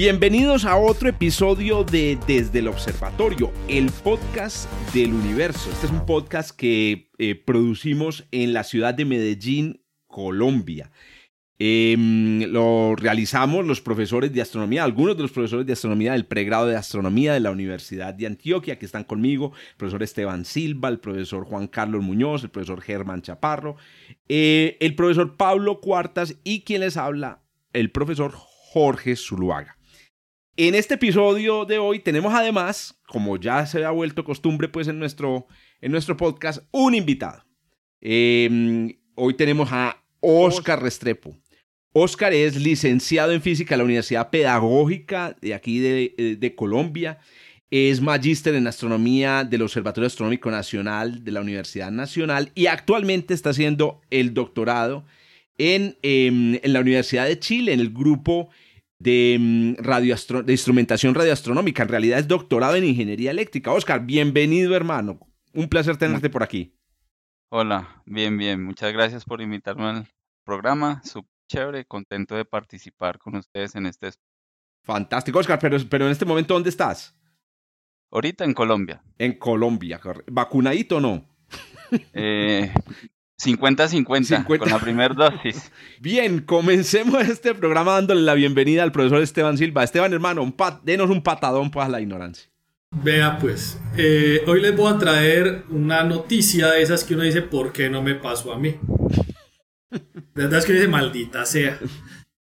Bienvenidos a otro episodio de Desde el Observatorio, el podcast del universo. Este es un podcast que eh, producimos en la ciudad de Medellín, Colombia. Em, lo realizamos los profesores de astronomía, algunos de los profesores de astronomía del pregrado de astronomía de la Universidad de Antioquia, que están conmigo, el profesor Esteban Silva, el profesor Juan Carlos Muñoz, el profesor Germán Chaparro, eh, el profesor Pablo Cuartas y quien les habla, el profesor Jorge Zuluaga. En este episodio de hoy tenemos además, como ya se ha vuelto costumbre pues en nuestro, en nuestro podcast, un invitado. Em, hoy tenemos a Oscar Restrepo. Oscar es licenciado en física en la Universidad Pedagógica de aquí de, eh, de Colombia. Es magíster en astronomía del Observatorio Astronómico Nacional de la Universidad Nacional y actualmente está haciendo el doctorado en, em, en la Universidad de Chile, en el grupo de, mm, de instrumentación radioastronómica. En realidad es doctorado en ingeniería eléctrica. Oscar, bienvenido hermano. Un placer tenerte por aquí. Hola, bien, bien. Muchas gracias por invitarme al programa. Súper chévere, contento de participar con ustedes en este. Fantástico, Oscar, pero, pero en este momento, ¿dónde estás? Ahorita en Colombia. En Colombia, ¿vacunadito o no? Eh, 50-50 con la primera dosis. Bien, comencemos este programa dándole la bienvenida al profesor Esteban Silva. Esteban, hermano, un denos un patadón pues a la ignorancia. Vea pues, eh, hoy les voy a traer una noticia de esas que uno dice, ¿por qué no me pasó a mí? De verdad es que dice, maldita sea.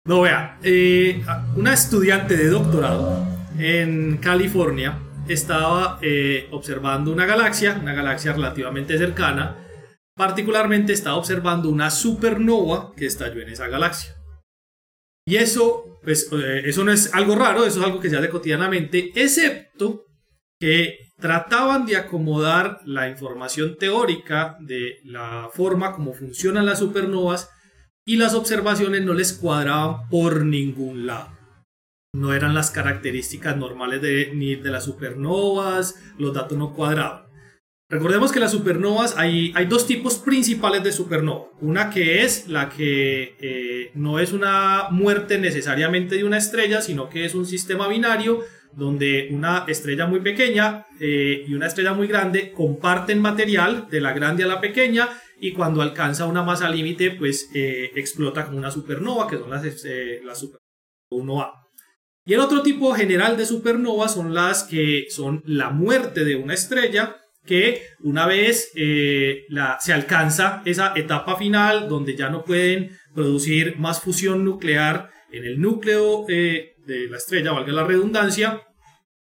No, vea, eh, una estudiante de doctorado en California estaba eh, observando una galaxia, una galaxia relativamente cercana, Particularmente está observando una supernova que estalló en esa galaxia. Y eso, pues, eh, eso no es algo raro, eso es algo que se hace cotidianamente, excepto que trataban de acomodar la información teórica de la forma como funcionan las supernovas y las observaciones no les cuadraban por ningún lado. No eran las características normales de, ni de las supernovas, los datos no cuadraban. Recordemos que las supernovas, hay, hay dos tipos principales de supernova. Una que es la que eh, no es una muerte necesariamente de una estrella, sino que es un sistema binario donde una estrella muy pequeña eh, y una estrella muy grande comparten material de la grande a la pequeña y cuando alcanza una masa límite pues eh, explota como una supernova que son las, las supernovas 1A. Y el otro tipo general de supernovas son las que son la muerte de una estrella que una vez eh, la, se alcanza esa etapa final donde ya no pueden producir más fusión nuclear en el núcleo eh, de la estrella, valga la redundancia,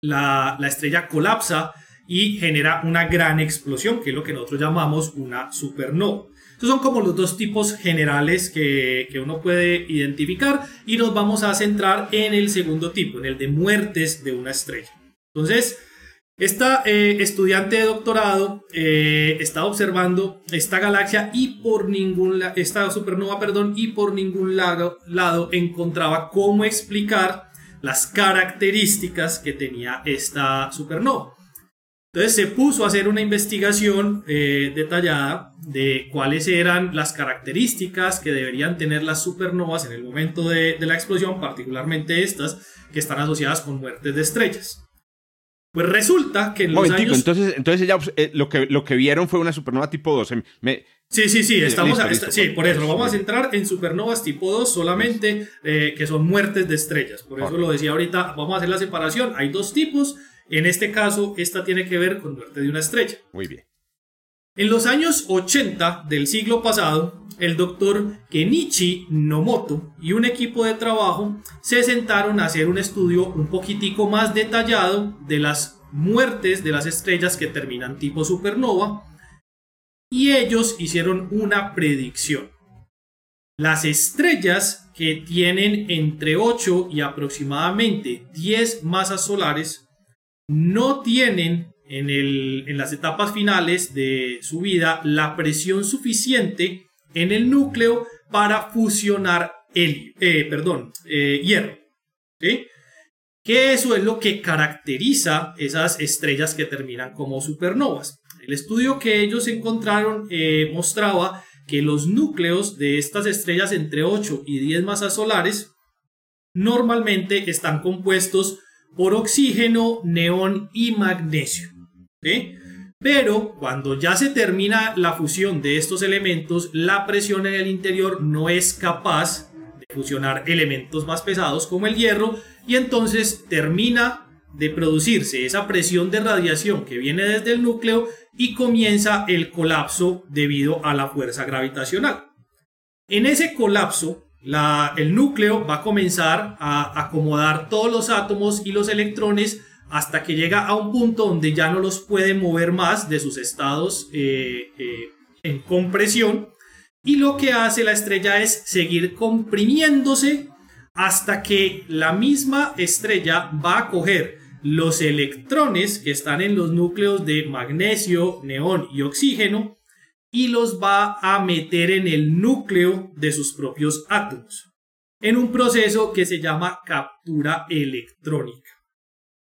la, la, estrella colapsa y genera una gran explosión, que es lo que nosotros llamamos una supernova. Estos son como los dos tipos generales que, que uno puede identificar y nos vamos a centrar en el segundo tipo, en el de muertes de una estrella. Entonces, esta eh, estudiante de doctorado eh, estaba observando esta galaxia y por ningún esta supernova, perdón, y por ningún lado, lado encontraba cómo explicar las características que tenía esta supernova. Entonces se puso a hacer una investigación eh, detallada de cuáles eran las características que deberían tener las supernovas en el momento de la explosión, particularmente estas que están asociadas con muertes de estrellas. Pues resulta que en los años... entonces, entonces ya eh, lo, que, lo que vieron fue una supernova tipo 2. Sí, sí, sí, eh, estamos sí, por eso, vamos a centrar en supernovas tipo 2 solamente, eh, que son muertes de estrellas. Por eso lo decía ahorita, vamos a hacer la separación. Hay dos tipos, en este caso, esta tiene que ver con muerte de una estrella. Muy bien. En los años 80 del siglo pasado, el doctor Kenichi Nomoto y un equipo de trabajo se sentaron a hacer un estudio un poquitico más detallado de las muertes de las estrellas que terminan tipo supernova y ellos hicieron una predicción. Las estrellas que tienen entre 8 y aproximadamente 10 masas solares no tienen en, las etapas finales de su vida la presión suficiente en el núcleo para fusionar el, eh, perdón, eh, hierro. Que eso es lo que caracteriza esas estrellas que terminan como supernovas. El estudio que ellos encontraron eh, mostraba que los núcleos de estas estrellas entre 8 y 10 masas solares normalmente están compuestos por oxígeno, neón y magnesio. Pero cuando ya se termina la fusión de estos elementos, la presión en el interior no es capaz de fusionar elementos más pesados como el hierro y entonces termina de producirse esa presión de radiación que viene desde el núcleo y comienza el colapso debido a la fuerza gravitacional. En ese colapso, el núcleo va a comenzar a acomodar todos los átomos y los electrones hasta que llega a un punto donde ya no los puede mover más de sus estados eh, eh, en compresión y lo que hace la estrella es seguir comprimiéndose hasta que la misma estrella va a coger los electrones que están en los núcleos de magnesio, neón y oxígeno y los va a meter en el núcleo de sus propios átomos en un proceso que se llama captura electrónica.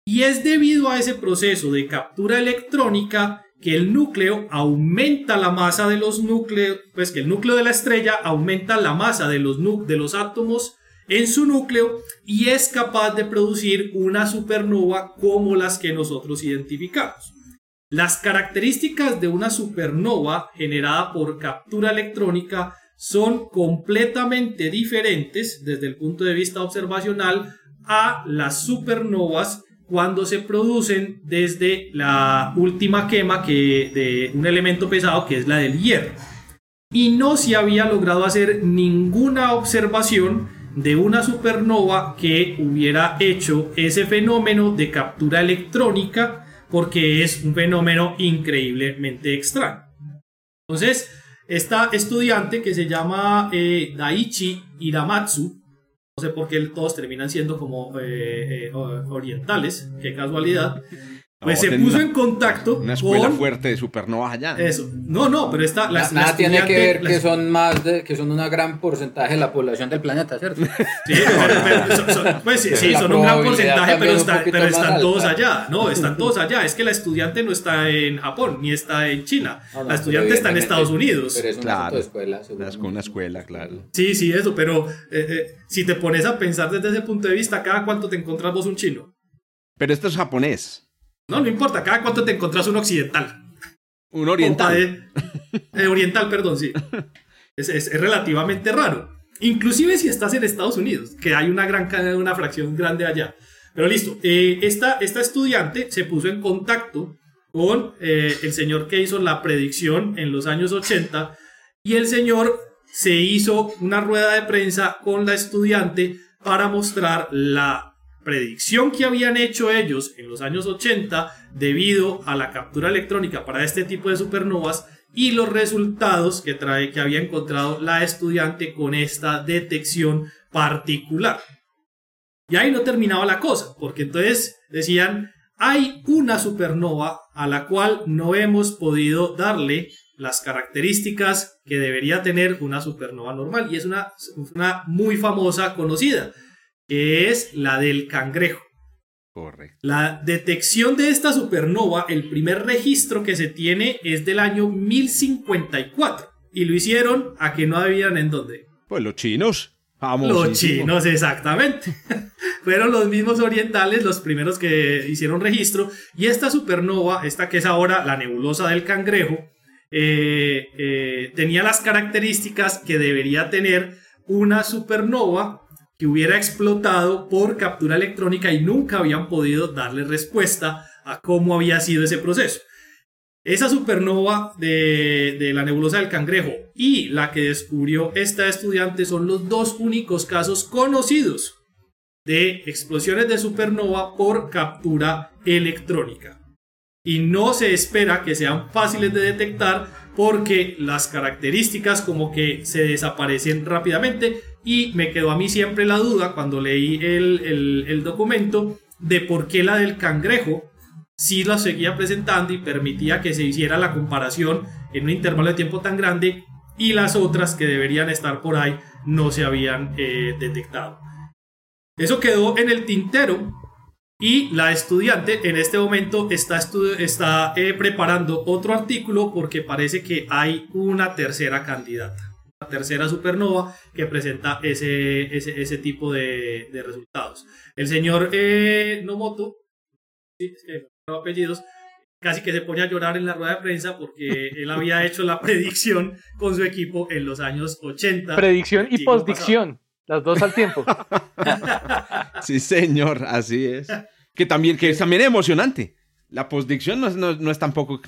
Y es debido a ese proceso de captura electrónica que el núcleo aumenta la masa de los núcleos, pues que el núcleo de la estrella aumenta la masa de los, de los átomos en su núcleo y es capaz de producir una supernova como las que nosotros identificamos. Las características de una supernova generada por captura electrónica son completamente diferentes desde el punto de vista observacional a las supernovas cuando se producen desde la última quema que, de un elemento pesado que es la del hierro. Y no se había logrado hacer ninguna observación de una supernova que hubiera hecho ese fenómeno de captura electrónica porque es un fenómeno increíblemente extraño. Entonces, esta estudiante que se llama eh, Daichi Iramatsu, no sé por qué todos terminan siendo como eh, eh, orientales, qué casualidad, pues se puso en contacto una escuela fuerte de supernovas allá. Eso. No, no, pero está nada tiene que ver que son más de que son una gran porcentaje de la población del planeta, ¿cierto? Sí, son, pues sí, son un gran porcentaje, pero, están todos allá. No, están todos allá. Es que la estudiante no está en Japón ni está en China. la estudiante está en Estados Unidos. Pero es una claro, escuela, con una escuela, claro. Sí, sí, eso, pero eh, eh, si te pones a pensar desde ese punto de vista, ¿cada cuánto te encontrás vos un chino? Pero esto es japonés. No, no importa, cada cuánto te encontrás un occidental. Un oriental. Eh, oriental, perdón, sí. Es, relativamente raro. Inclusive si estás en Estados Unidos, que hay una gran una fracción grande allá. Pero listo, eh, esta, esta, estudiante se puso en contacto con eh, el señor que hizo la predicción en los años 80 y el señor se hizo una rueda de prensa con la estudiante para mostrar la predicción que habían hecho ellos en los años 80 debido a la captura electrónica para este tipo de supernovas y los resultados que trae que había encontrado la estudiante con esta detección particular. Y ahí no terminaba la cosa, porque entonces decían, hay una supernova a la cual no hemos podido darle las características que debería tener una supernova normal y es una, una muy famosa conocida que es la del cangrejo. Correcto. La detección de esta supernova, el primer registro que se tiene es del año 1054. Y lo hicieron a que no habían en dónde. Pues los chinos. Los chinos, exactamente. Fueron los mismos orientales los primeros que hicieron registro. Y esta supernova, esta que es ahora la nebulosa del cangrejo, eh, eh, tenía las características que debería tener una supernova que hubiera explotado por captura electrónica y nunca habían podido darle respuesta a cómo había sido ese proceso. Esa supernova de, la nebulosa del cangrejo y la que descubrió esta estudiante son los dos únicos casos conocidos de explosiones de supernova por captura electrónica. Y no se espera que sean fáciles de detectar porque las características como que se desaparecen rápidamente y me quedó a mí siempre la duda cuando leí el, documento de por qué la del cangrejo sí las seguía presentando y permitía que se hiciera la comparación en un intervalo de tiempo tan grande y las otras que deberían estar por ahí no se habían eh, detectado. Eso quedó en el tintero y la estudiante en este momento está, está eh, preparando otro artículo porque parece que hay una tercera candidata, tercera supernova que presenta ese, ese, tipo de, resultados. El señor eh, Nomoto, sí, es que no apellidos, casi que se pone a llorar en la rueda de prensa porque él había hecho la predicción con su equipo en los años 80. Predicción y postdicción, las dos al tiempo. sí, señor, así es. Que también, que es también emocionante. La postdicción no es, no, es tampoco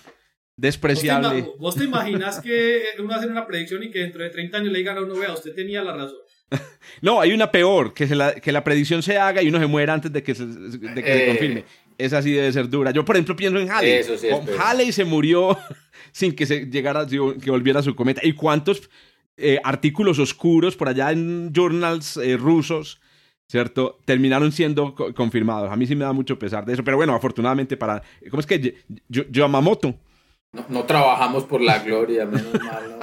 despreciable. ¿Vos te, imaginas que uno hace una predicción y que dentro de 30 años le digan a uno, vea, usted tenía la razón? no, hay una peor, que, la, que la predicción se haga y uno se muera antes de que se, de que se eh, confirme. Esa sí debe ser dura. Yo, por ejemplo, pienso en Halley. Eso Halley se murió sin que se llegara, que volviera su cometa. ¿Y cuántos eh, artículos oscuros por allá en journals eh, rusos, ¿cierto? Terminaron siendo confirmados. A mí sí me da mucho pesar de eso. Pero bueno, afortunadamente para... ¿Cómo es que? Yo, Yamamoto. No, no, trabajamos por la gloria, menos mal.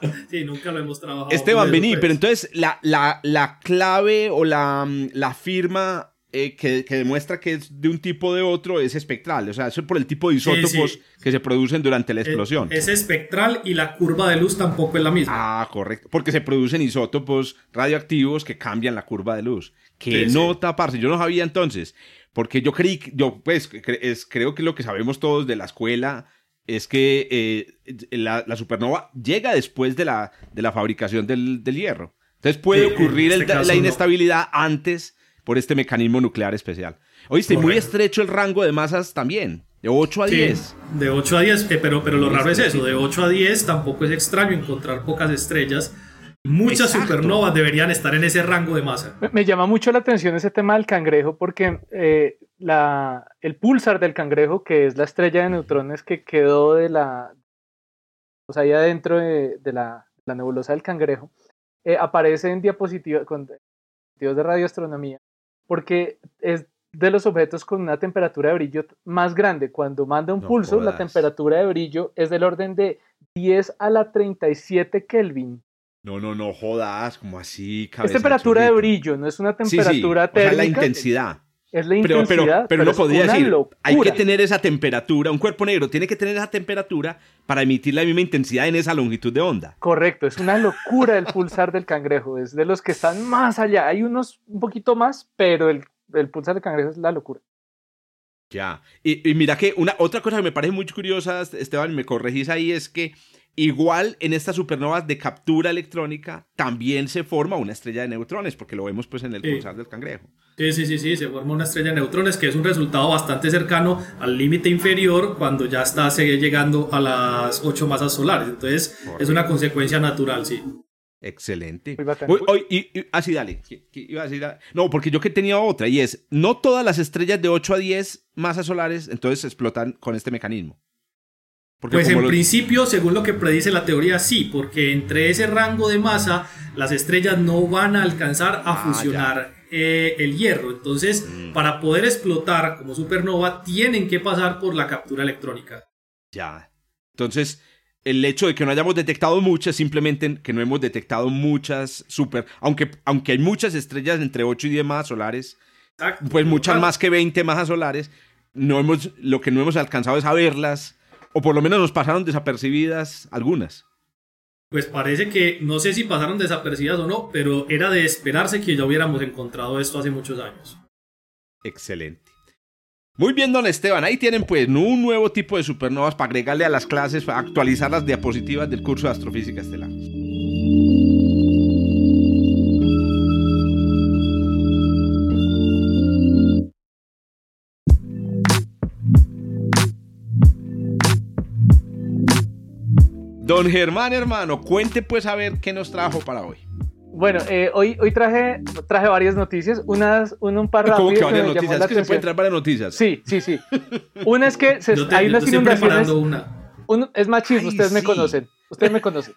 sí, nunca lo hemos trabajado. Esteban, vení, pero entonces la, la, la clave o la, la firma eh, que, demuestra que es de un tipo de otro es espectral. O sea, eso es por el tipo de isótopos que se producen durante la explosión. Es, espectral y la curva de luz tampoco es la misma. Ah, correcto. Porque se producen isótopos radioactivos que cambian la curva de luz. Que no taparse. Yo no sabía entonces. Porque yo creí, yo pues es, creo que lo que sabemos todos de la escuela es que eh, la, supernova llega después de la, de la fabricación del, hierro. Entonces puede ocurrir este la inestabilidad antes por este mecanismo nuclear especial. Oíste, muy estrecho el rango de masas también. De 8 a 10. De 8 a 10, eh, pero, pero lo raro es eso. De 8 a 10 tampoco es extraño encontrar pocas estrellas. Muchas supernovas deberían estar en ese rango de masa. Me, llama mucho la atención ese tema del cangrejo porque eh, la, el pulsar del cangrejo, que es la estrella de neutrones que quedó de la, o sea, ahí adentro de, la, nebulosa del cangrejo, eh, aparece en diapositivas con diapositivas de radioastronomía porque es de los objetos con una temperatura de brillo más grande. Cuando manda un pulso, la temperatura de brillo es del orden de 10 a la 37 Kelvin. No, no, no jodas, como así. Es temperatura de brillo, no es una temperatura sí, sí. la intensidad. Es la intensidad. Pero, no podría decir, hay que tener esa temperatura, un cuerpo negro tiene que tener esa temperatura para emitir la misma intensidad en esa longitud de onda. Correcto, es una locura el pulsar del cangrejo, es de los que están más allá. Hay unos un poquito más, pero el, pulsar del cangrejo es la locura. Ya, y, y, mira que una otra cosa que me parece muy curiosa, Esteban, me corregís ahí, es que Igual en estas supernovas de captura electrónica también se forma una estrella de neutrones, porque lo vemos pues en el pulsar del cangrejo. Sí, sí, sí, sí, se forma una estrella de neutrones que es un resultado bastante cercano al límite inferior cuando ya está llegando a las ocho masas solares. Entonces es una consecuencia natural, sí. Excelente. así, dale. No, porque yo que tenía otra y es, no todas las estrellas de 8 a 10 masas solares entonces explotan con este mecanismo pues en principio, según lo que predice la teoría, sí, porque entre ese rango de masa las estrellas no van a alcanzar a ah, fusionar eh, el hierro. Entonces, mm. para poder explotar como supernova, tienen que pasar por la captura electrónica. Ya. Entonces, el hecho de que no hayamos detectado muchas, simplemente que no hemos detectado muchas super, aunque, aunque hay muchas estrellas entre 8 y 10 masas solares, pues muchas más que 20 masas solares, no hemos, lo que no hemos alcanzado es a verlas o por lo menos nos pasaron desapercibidas algunas. Pues parece que, no sé si pasaron desapercibidas o no, pero era de esperarse que ya hubiéramos encontrado esto hace muchos años. Excelente. Muy bien, don Esteban. Ahí tienen pues un nuevo tipo de supernovas para agregarle a las clases, para actualizar las diapositivas del curso de astrofísica estelar. Don Germán, hermano, cuente pues a ver qué nos trajo para hoy. Bueno, eh, hoy, hoy traje, traje varias noticias. Unas, un par ¿Cómo que varias noticias? Es que se pueden traer varias noticias. Sí, sí, sí. Una es que hay unas inundaciones. Una. es machismo, ustedes me conocen. Ustedes me conocen.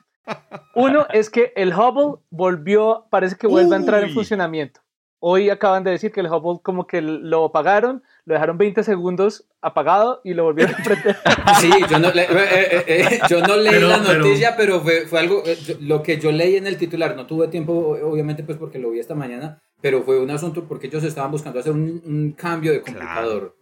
Uno es que el Hubble volvió, parece que vuelve a entrar en funcionamiento. Hoy acaban de decir que el Hubble como que lo apagaron, lo dejaron 20 segundos apagado y lo volvieron a prender. Sí, yo no, le, eh, eh, eh, yo no leí la noticia, pero, fue, fue, algo, lo que yo leí en el titular, no tuve tiempo, obviamente, pues porque lo vi esta mañana, pero fue un asunto porque ellos estaban buscando hacer un, un cambio de computador.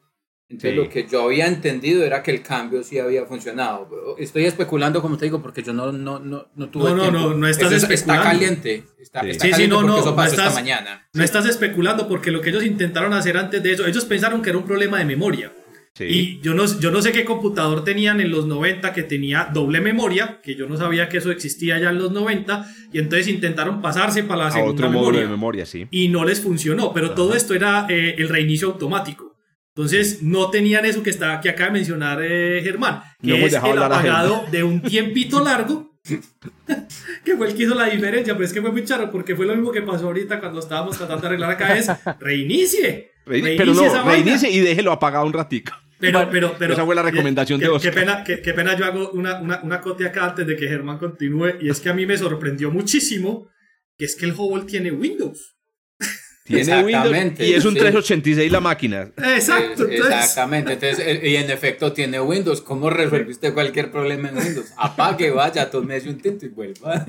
Entonces lo que yo había entendido era que el cambio sí había funcionado. Estoy especulando, como te digo, porque yo no, no, no, no tuve No, no, tiempo. no, no estás Eso especulando. Está caliente. Está, Sí, está sí, caliente no, porque no, eso no pasó estás, esta mañana. no estás especulando porque lo que ellos intentaron hacer antes de eso, ellos pensaron que era un problema de memoria. Sí. Y yo no, yo no sé qué computador tenían en los 90 que tenía doble memoria, que yo no sabía que eso existía ya en los 90, y entonces intentaron pasarse para la a segunda otro memoria. de memoria, sí. y no les funcionó, pero todo esto era eh, el reinicio automático. Entonces no tenían eso que, está, que acaba de mencionar eh, Germán, No que hemos es el apagado de un tiempito largo, que fue el que hizo la diferencia, pero es que fue muy charo, porque fue lo mismo que pasó ahorita cuando estábamos tratando de arreglar acá, es reinicie. Reini- reinicie pero esa no, vaina. reinicie y déjelo apagado un ratico. Pero, pero, pero, Esa fue la recomendación qué, de qué Oscar. pena, qué, qué pena yo hago una, una, una cote acá antes de que Germán continúe, y es que a mí me sorprendió muchísimo que es que el Hubble tiene Windows. Tiene Windows y es un sí. 386 la máquina. Exacto, entonces, Exactamente, entonces, eh, y en efecto tiene Windows. ¿Cómo resolviste cualquier problema en Windows? Apague, vaya, tómese un tinto y vuelva.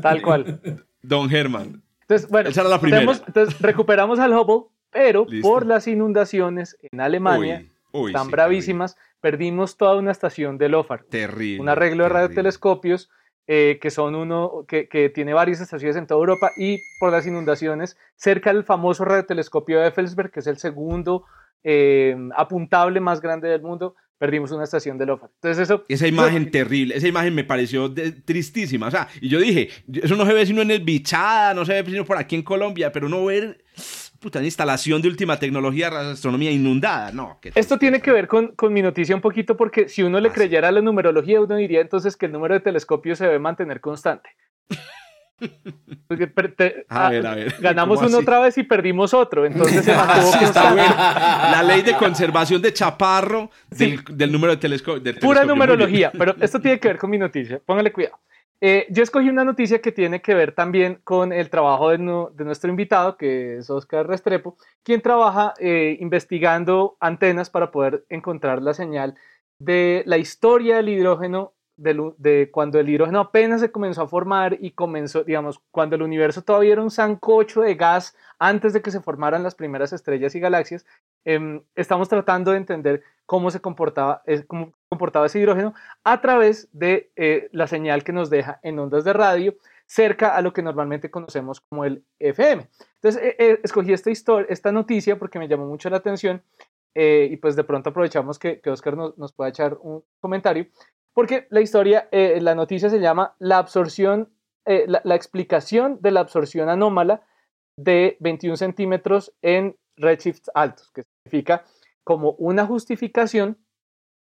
Tal cual. Don Germán. Entonces, bueno, Esa era la primera. tenemos- entonces recuperamos al Hubble, pero Listo. por las inundaciones en Alemania, Uy, uy, tan sí, bravísimas, perdimos toda una estación de LOFAR. Terrible. un arreglo de terrible. radiotelescopios eh, que son uno que, que tiene varias estaciones en toda Europa y por las inundaciones cerca del famoso radiotelescopio de Effelsberg, que es el segundo eh, apuntable más grande del mundo, perdimos una estación de LOFAR. Entonces eso Esa imagen terrible, esa imagen me pareció de- tristísima. O sea, y yo dije, eso no se ve sino en el Bichada, no se ve sino por aquí en Colombia, pero no ver, puta, una instalación de última tecnología de astronomía inundada. No, Esto tiene que ver con, con mi noticia un poquito porque si uno le Ah, creyera a la numerología, uno diría entonces que el número de telescopios se debe mantener constante. Per- te- A ah, ver, a ver. Ganamos ¿cómo uno así? otra vez y perdimos otro, entonces se mantuvo Sí, está bueno. La ley de conservación de Chaparro del, del número de telescopio. Pura telescopio. Numerología, pero esto tiene que ver con mi noticia. Póngale cuidado. Eh, yo escogí una noticia que tiene que ver también con el trabajo de, nu- de nuestro invitado, que es Oscar Restrepo, quien trabaja eh, investigando antenas para poder encontrar la señal de la historia del hidrógeno, de cuando el hidrógeno apenas se comenzó a formar y comenzó, digamos, cuando el universo todavía era un sancocho de gas antes de que se formaran las primeras estrellas y galaxias. Em, estamos tratando de entender cómo se comportaba, cómo comportaba ese hidrógeno a través de eh, la señal que nos deja en ondas de radio cerca a lo que normalmente conocemos como el FM. Entonces, eh, eh, escogí esta, historia, esta noticia porque me llamó mucho la atención y pues de pronto aprovechamos que, que Oscar nos, nos pueda echar un comentario, porque la historia, eh, la noticia se llama La absorción, eh, la, explicación de la absorción anómala de 21 centímetros en redshifts altos, que significa como una justificación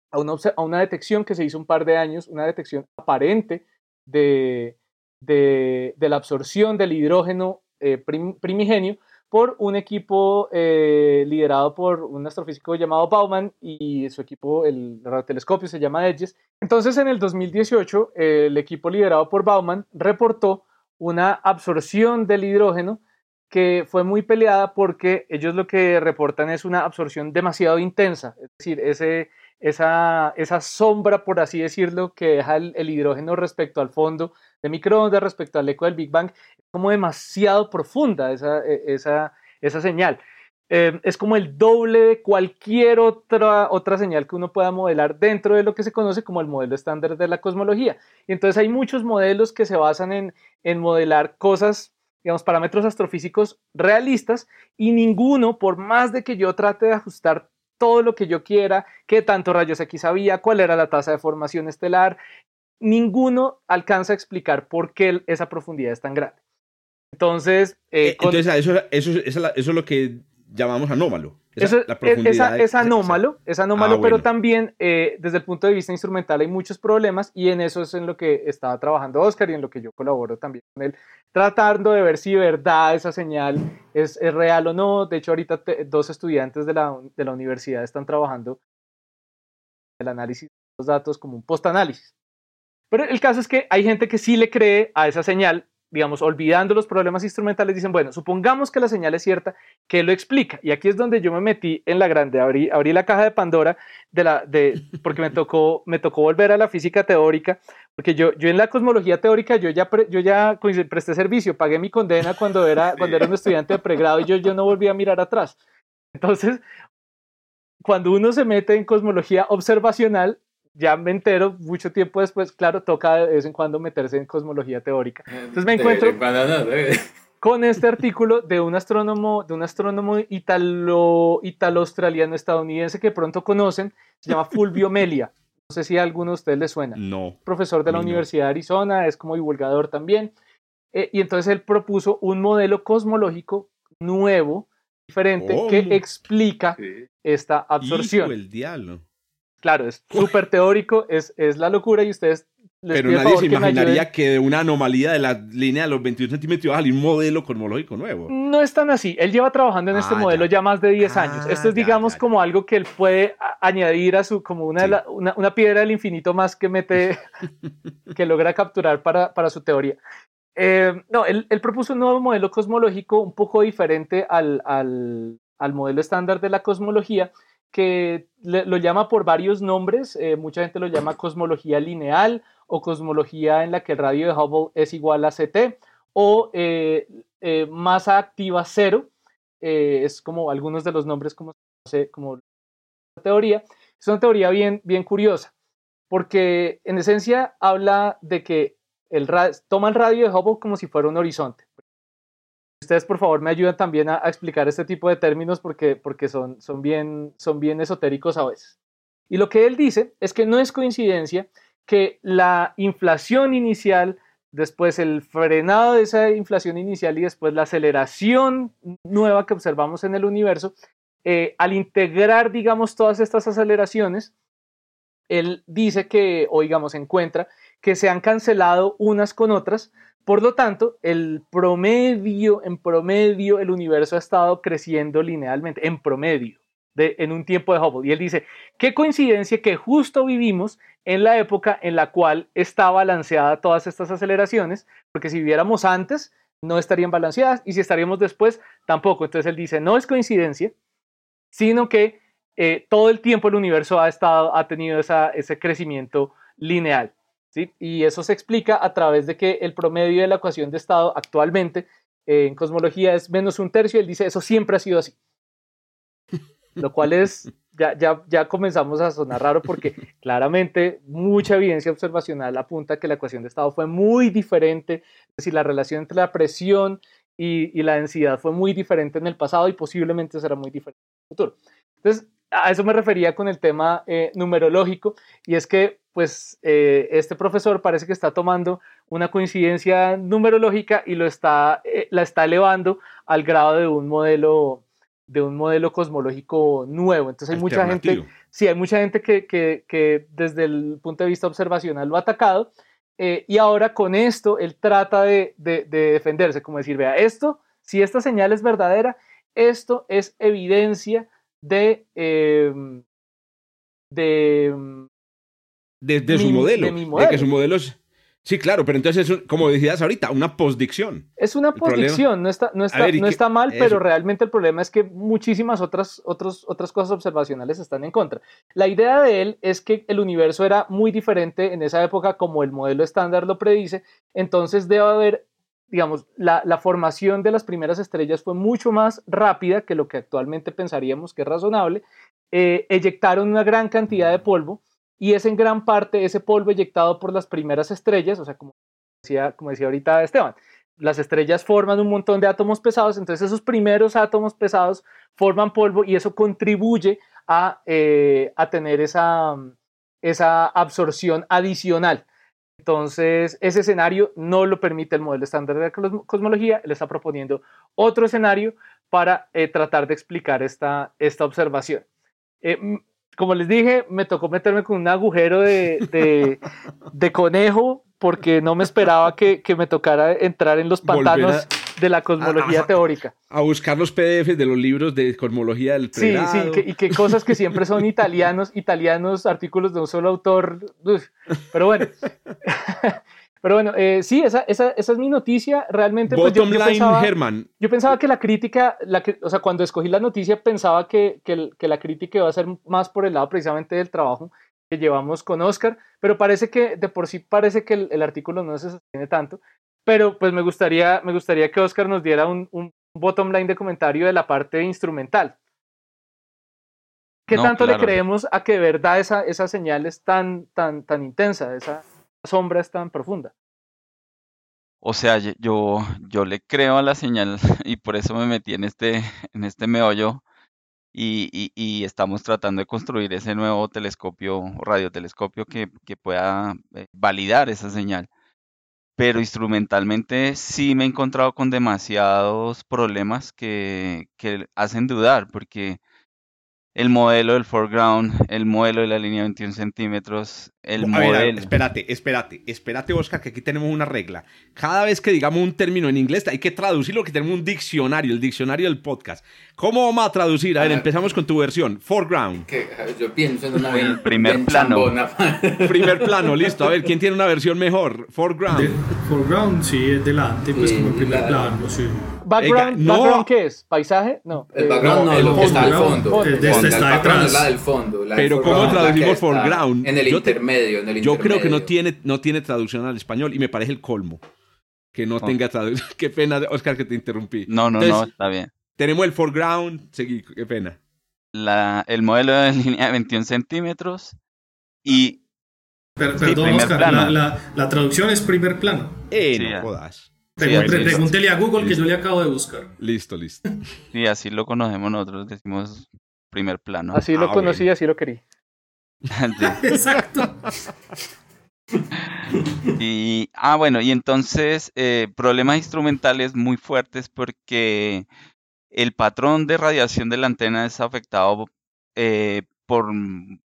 a una, a una detección que se hizo un par de años, una detección aparente de, de, la absorción del hidrógeno eh, prim- primigenio por un equipo eh, liderado por un astrofísico llamado Bauman y su equipo, el radiotelescopio, se llama EDGES. Entonces, en el 2018, eh, el equipo liderado por Bauman reportó una absorción del hidrógeno que fue muy peleada porque ellos lo que reportan es una absorción demasiado intensa, es decir, ese, esa, esa sombra, por así decirlo, que deja el, hidrógeno respecto al fondo de microondas, respecto al eco del Big Bang, es como demasiado profunda esa, e- esa, esa señal. Eh, es como el doble de cualquier otra, otra señal que uno pueda modelar dentro de lo que se conoce como el modelo estándar de la cosmología. Y entonces hay muchos modelos que se basan en, en modelar cosas, digamos, parámetros astrofísicos realistas y ninguno, por más de que yo trate de ajustar todo lo que yo quiera, qué tanto rayos X había, cuál era la tasa de formación estelar, ninguno alcanza a explicar por qué esa profundidad es tan grande. Entonces, eh, Eh, con- Entonces, eso, eso, eso es lo que llamamos anómalo. Esa- la esa- de- es anómalo, es anómalo, Ah, pero bueno. también eh, desde el punto de vista instrumental hay muchos problemas y en eso es en lo que estaba trabajando Oscar y en lo que yo colaboro también con él, tratando de ver si de verdad esa señal es, es real o no. De hecho, ahorita te- dos estudiantes de la, de la universidad están trabajando el análisis de los datos como un post-análisis. Pero el caso es que hay gente que sí le cree a esa señal digamos, olvidando los problemas instrumentales, dicen, bueno, supongamos que la señal es cierta, ¿qué lo explica? Y aquí es donde yo me metí en la grande, abrí, abrí la caja de Pandora, de la, de, porque me tocó, me tocó volver a la física teórica, porque yo, yo en la cosmología teórica, yo ya, yo ya presté servicio, pagué mi condena cuando era, cuando era un estudiante de pregrado y yo, yo no volví a mirar atrás. Entonces, cuando uno se mete en cosmología observacional, ya me entero mucho tiempo después, claro, toca de vez en cuando meterse en cosmología teórica. Entonces me encuentro con este artículo de un astrónomo, de un astrónomo italo, italo-australiano estadounidense que pronto conocen, se llama Fulvio Melia. No sé si a alguno de ustedes le suena. No. Profesor de la Universidad de Arizona, es como divulgador también. Eh, y entonces él propuso un modelo cosmológico nuevo, diferente, que explica esta absorción. el diablo claro, es súper teórico, es, es la locura y ustedes... Pero nadie se imaginaría que de una anomalía de la línea de los 21 centímetros iba a salir un modelo cosmológico nuevo. No es tan así. Él lleva trabajando en este ah, modelo ya. más de 10 ah, años. Esto es, digamos, como algo que él puede añadir a su, como una, una, piedra del infinito más que mete, que logra capturar para, para su teoría. Eh, no, él, él, propuso un nuevo modelo cosmológico un poco diferente al, al, al modelo estándar de la cosmología que lo llama por varios nombres, eh, mucha gente lo llama cosmología lineal o cosmología en la que el radio de Hubble es igual a CT o eh, eh, masa activa cero, es como algunos de los nombres como, como teoría. Es una teoría bien, bien curiosa, porque en esencia habla de que el toma el radio de Hubble como si fuera un horizonte ustedes por favor me ayudan también a, explicar este tipo de términos porque, porque son, son, bien, son bien esotéricos a veces. Y lo que él dice es que no es coincidencia que la inflación inicial, después el frenado de esa inflación inicial y después la aceleración nueva que observamos en el universo, eh, al integrar, digamos, todas estas aceleraciones, él dice que, o digamos, encuentra que se han cancelado unas con otras, por lo tanto, el promedio, en promedio, el universo ha estado creciendo linealmente, en promedio, de, en un tiempo de Hubble. Y él dice, qué coincidencia que justo vivimos en la época en la cual está balanceada todas estas aceleraciones, porque si viviéramos antes, no estarían balanceadas, y si estaríamos después, tampoco. Entonces él dice, no es coincidencia, sino que eh, todo el tiempo el universo ha, estado, ha tenido ese crecimiento lineal. Y eso se explica a través de que el promedio de la ecuación de estado actualmente eh, en cosmología es menos un tercio. Él dice, eso siempre ha sido así. Lo cual es, ya, ya, ya comenzamos a sonar raro porque claramente mucha evidencia observacional apunta que la ecuación de estado fue muy diferente. Es decir, la relación entre la presión y, y la densidad fue muy diferente en el pasado y posiblemente será muy diferente en el futuro. Entonces, a eso me refería con el tema eh, numerológico y es que pues eh, este profesor parece que está tomando una coincidencia numerológica y lo está, eh, la está elevando al grado de un modelo de un modelo cosmológico nuevo. Entonces hay mucha gente, sí, hay mucha gente que, que, desde el punto de vista observacional lo ha atacado y ahora con esto él trata de, de, de defenderse, como decir, vea, esto, si esta señal es verdadera, esto es evidencia de, em, de, de, su modelo, de, que su modelo. es... Sí, claro, pero entonces es, como decías ahorita, una postdicción. Es una postdicción, no está, no está, no está mal, pero realmente el problema es que muchísimas otras, otros, otras cosas observacionales están en contra. La idea de él es que el universo era muy diferente en esa época como el modelo estándar lo predice, entonces debe haber digamos, la, formación de las primeras estrellas fue mucho más rápida que lo que actualmente pensaríamos que es razonable. Eh, eyectaron una gran cantidad de polvo y es en gran parte ese polvo eyectado por las primeras estrellas, o sea, como decía, como decía ahorita Esteban, las estrellas forman un montón de átomos pesados, entonces esos primeros átomos pesados forman polvo y eso contribuye a, eh, a tener esa, esa absorción adicional. Entonces, ese escenario no lo permite el modelo estándar de cosmología, él está proponiendo otro escenario para eh, tratar de explicar esta, esta observación. Eh, como les dije, me tocó meterme con un agujero de, de conejo porque no me esperaba que, que me tocara entrar en los pantanos de la cosmología teórica. A buscar los PDFs de los libros de cosmología del Sí, sí, y que cosas que siempre son italianos, italianos, artículos de un solo autor. pero bueno. Pero bueno, eh, sí, esa, esa, esa, es mi noticia. Realmente, pues, yo, pensaba, yo pensaba que la crítica, la o sea, cuando escogí la noticia pensaba que, que, que, la crítica iba a ser más por el lado precisamente del trabajo que llevamos con Oscar, pero parece que de por sí parece que el, el artículo no se sostiene tanto. Pero pues me gustaría, me gustaría que Oscar nos diera un, un bottom line de comentario de la parte instrumental. ¿Qué tanto le creemos a que de verdad esa, esa señal es tan, tan, tan intensa, esa sombra es tan profunda? O sea, yo, yo le creo a la señal y por eso me metí en este, en este meollo y, y, estamos tratando de construir ese nuevo telescopio, radiotelescopio que, que pueda eh, validar esa señal. Pero instrumentalmente sí me he encontrado con demasiados problemas que, que hacen dudar, porque el modelo del foreground, el modelo de la línea 21 centímetros, el modelo. espérate, espérate, espérate, Oscar, que aquí tenemos una regla. Cada vez que digamos un término en inglés, hay que traducirlo, que tenemos un diccionario, el diccionario del podcast. ¿Cómo vamos a traducir? A ver, empezamos con tu versión. Foreground. yo pienso en una primer plano. primer plano, listo. A ver, ¿quién tiene una versión mejor? Foreground. foreground, sí, es delante, pues como primer plano, sí. Background, no. ¿qué es? ¿Paisaje? No. El background no, lo que está al fondo. El este está detrás. la del fondo. Pero ¿cómo traducimos foreground? En el intermedio, en el Yo creo que no tiene, no tiene traducción al español y me parece el colmo que no tenga traducción. Qué pena, Oscar, que te interrumpí. No, no, no, está bien. Tenemos el foreground, seguí, qué pena. La, el modelo de línea de 21 centímetros y... perdón, Oscar, la, la, traducción es primer plano. Eh, no jodas. Pregúntele a Google que yo le acabo de buscar. Listo, listo. Sí, así lo conocemos nosotros, decimos primer plano. Así lo ah, conocí, así lo querí. Exacto. y, ah, bueno, y entonces eh, problemas instrumentales muy fuertes porque el patrón de radiación de la antena es afectado eh, por,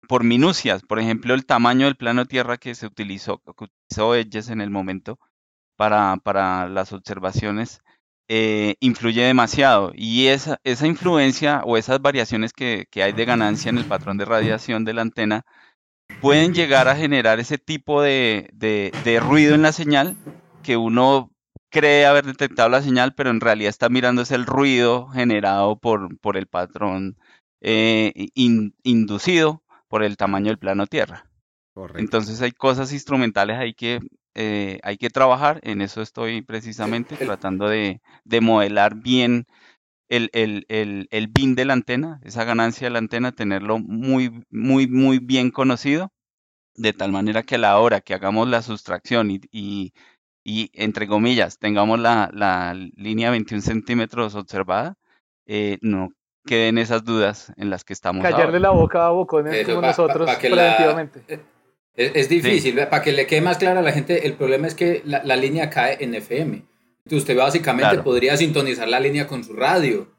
por minucias. Por ejemplo, el tamaño del plano Tierra que se utilizó, que utilizó Edges en el momento para, para las observaciones, eh, influye demasiado. Y esa, esa influencia o esas variaciones que, que, hay de ganancia en el patrón de radiación de la antena pueden llegar a generar ese tipo de, de, de ruido en la señal que uno cree haber detectado la señal, pero en realidad está mirando el ruido generado por, por el patrón eh, inducido por el tamaño del plano Tierra. Entonces hay cosas instrumentales ahí que eh, hay que trabajar, en eso estoy precisamente tratando de, de modelar bien el, el, el, el, bin de la antena, esa ganancia de la antena, tenerlo muy, muy, muy bien conocido, de tal manera que a la hora que hagamos la sustracción y, y, y entre comillas, tengamos la, la, línea 21 centímetros observada, eh, no queden esas dudas en las que estamos. Callarle la boca a bocones como nosotros preventivamente. Es, difícil, para que le quede más claro a la gente, el problema es que la, la línea cae en FM. Entonces usted básicamente podría sintonizar la línea con su radio.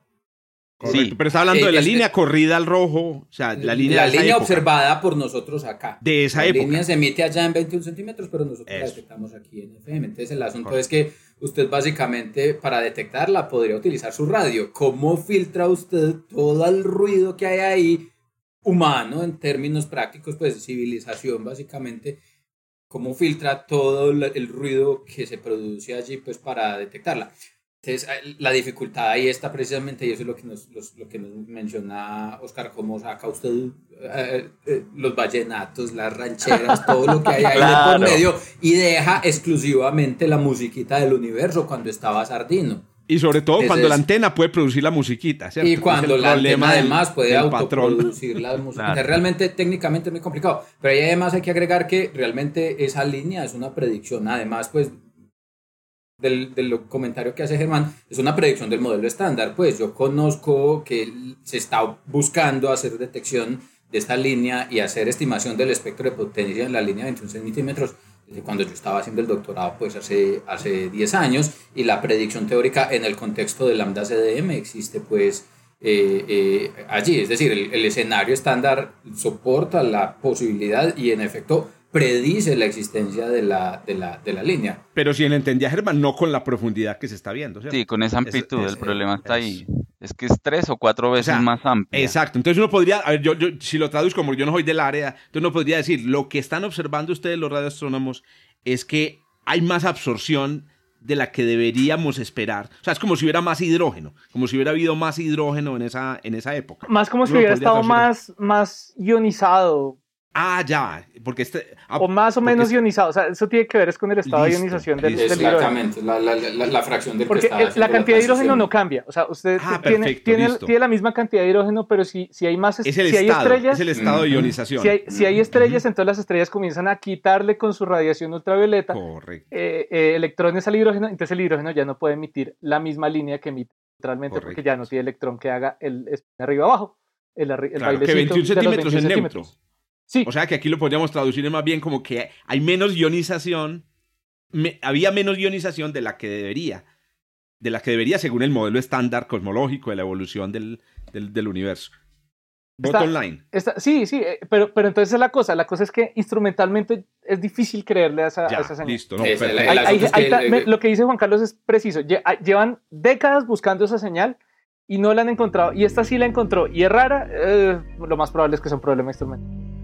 Sí, pero está hablando de la línea corrida al rojo, o sea, la línea La línea observada por nosotros acá. De esa la época. línea se emite allá en 21 centímetros, pero nosotros la detectamos aquí en FM. Entonces el asunto es que usted básicamente para detectarla podría utilizar su radio. ¿Cómo filtra usted todo el ruido que hay ahí humano en términos prácticos, pues civilización básicamente? cómo filtra todo el ruido que se produce allí pues para detectarla. Entonces, eh, la dificultad ahí está precisamente, y eso es lo que nos, lo que nos menciona Oscar, cómo saca usted eh, eh, los vallenatos, las rancheras, todo lo que hay ahí de por medio, y deja exclusivamente la musiquita del universo cuando estaba Sardino. Y sobre todo cuando la antena puede producir la musiquita, ¿cierto? Y cuando la antena además puede autoproducir la música. Realmente técnicamente es muy complicado. Pero ahí además hay que agregar que realmente esa línea es una predicción. Además, pues, del, del comentario que hace Germán, es una predicción del modelo estándar. Pues yo conozco que se está buscando hacer detección de esta línea y hacer estimación del espectro de potencia en la línea de 21 centímetros cuando yo estaba haciendo el doctorado, pues hace, hace 10 años, y la predicción teórica en el contexto de lambda CDM existe pues eh, eh, allí, es decir, el, el, escenario estándar soporta la posibilidad y en efecto predice la existencia de la, de la, de la línea. Pero si le entendía Germán, no con la profundidad que se está viendo. Sí, con esa amplitud, el problema está ahí. Es que es tres o cuatro veces más amplio. Exacto. Entonces uno podría, a ver, yo, yo, si lo traduzco como yo no soy del área, entonces uno podría decir, lo que están observando ustedes los radioastrónomos es que hay más absorción de la que deberíamos esperar. O sea, es como si hubiera más hidrógeno, como si hubiera habido más hidrógeno en esa, en esa época. Más como si hubiera estado más, más ionizado, Ah, ya, porque este... Ah, o más o menos ionizado, o sea, eso tiene que ver es con el estado de ionización del, del hidrógeno. Exactamente, la, la, la, fracción del Porque la cantidad de hidrógeno no cambia, o sea, usted ah, tiene, tiene, tiene, la misma cantidad de hidrógeno, pero si, si hay más es el si estado, hay estrellas... Es el estado de ionización. Si hay, si hay estrellas, entonces las estrellas comienzan a quitarle con su radiación ultravioleta eh, eh, electrones al hidrógeno, entonces el hidrógeno ya no puede emitir la misma línea que emite neutralmente porque ya no tiene electrón que haga el arriba abajo. El, el claro, que 21 centímetros es neutro. O sea que aquí lo podríamos traducir más bien como que hay menos ionización, había menos ionización de la que debería, de la que debería según el modelo estándar cosmológico de la evolución del, del, universo. Bottom line. sí, sí, eh, pero, pero entonces es la cosa. La cosa es que instrumentalmente es difícil creerle a esa, señal. Listo, no, lo que dice Juan Carlos es preciso. Llevan décadas buscando esa señal y no la han encontrado. Y esta sí la encontró y es rara. Eh, lo más probable es que sea un problema instrumental.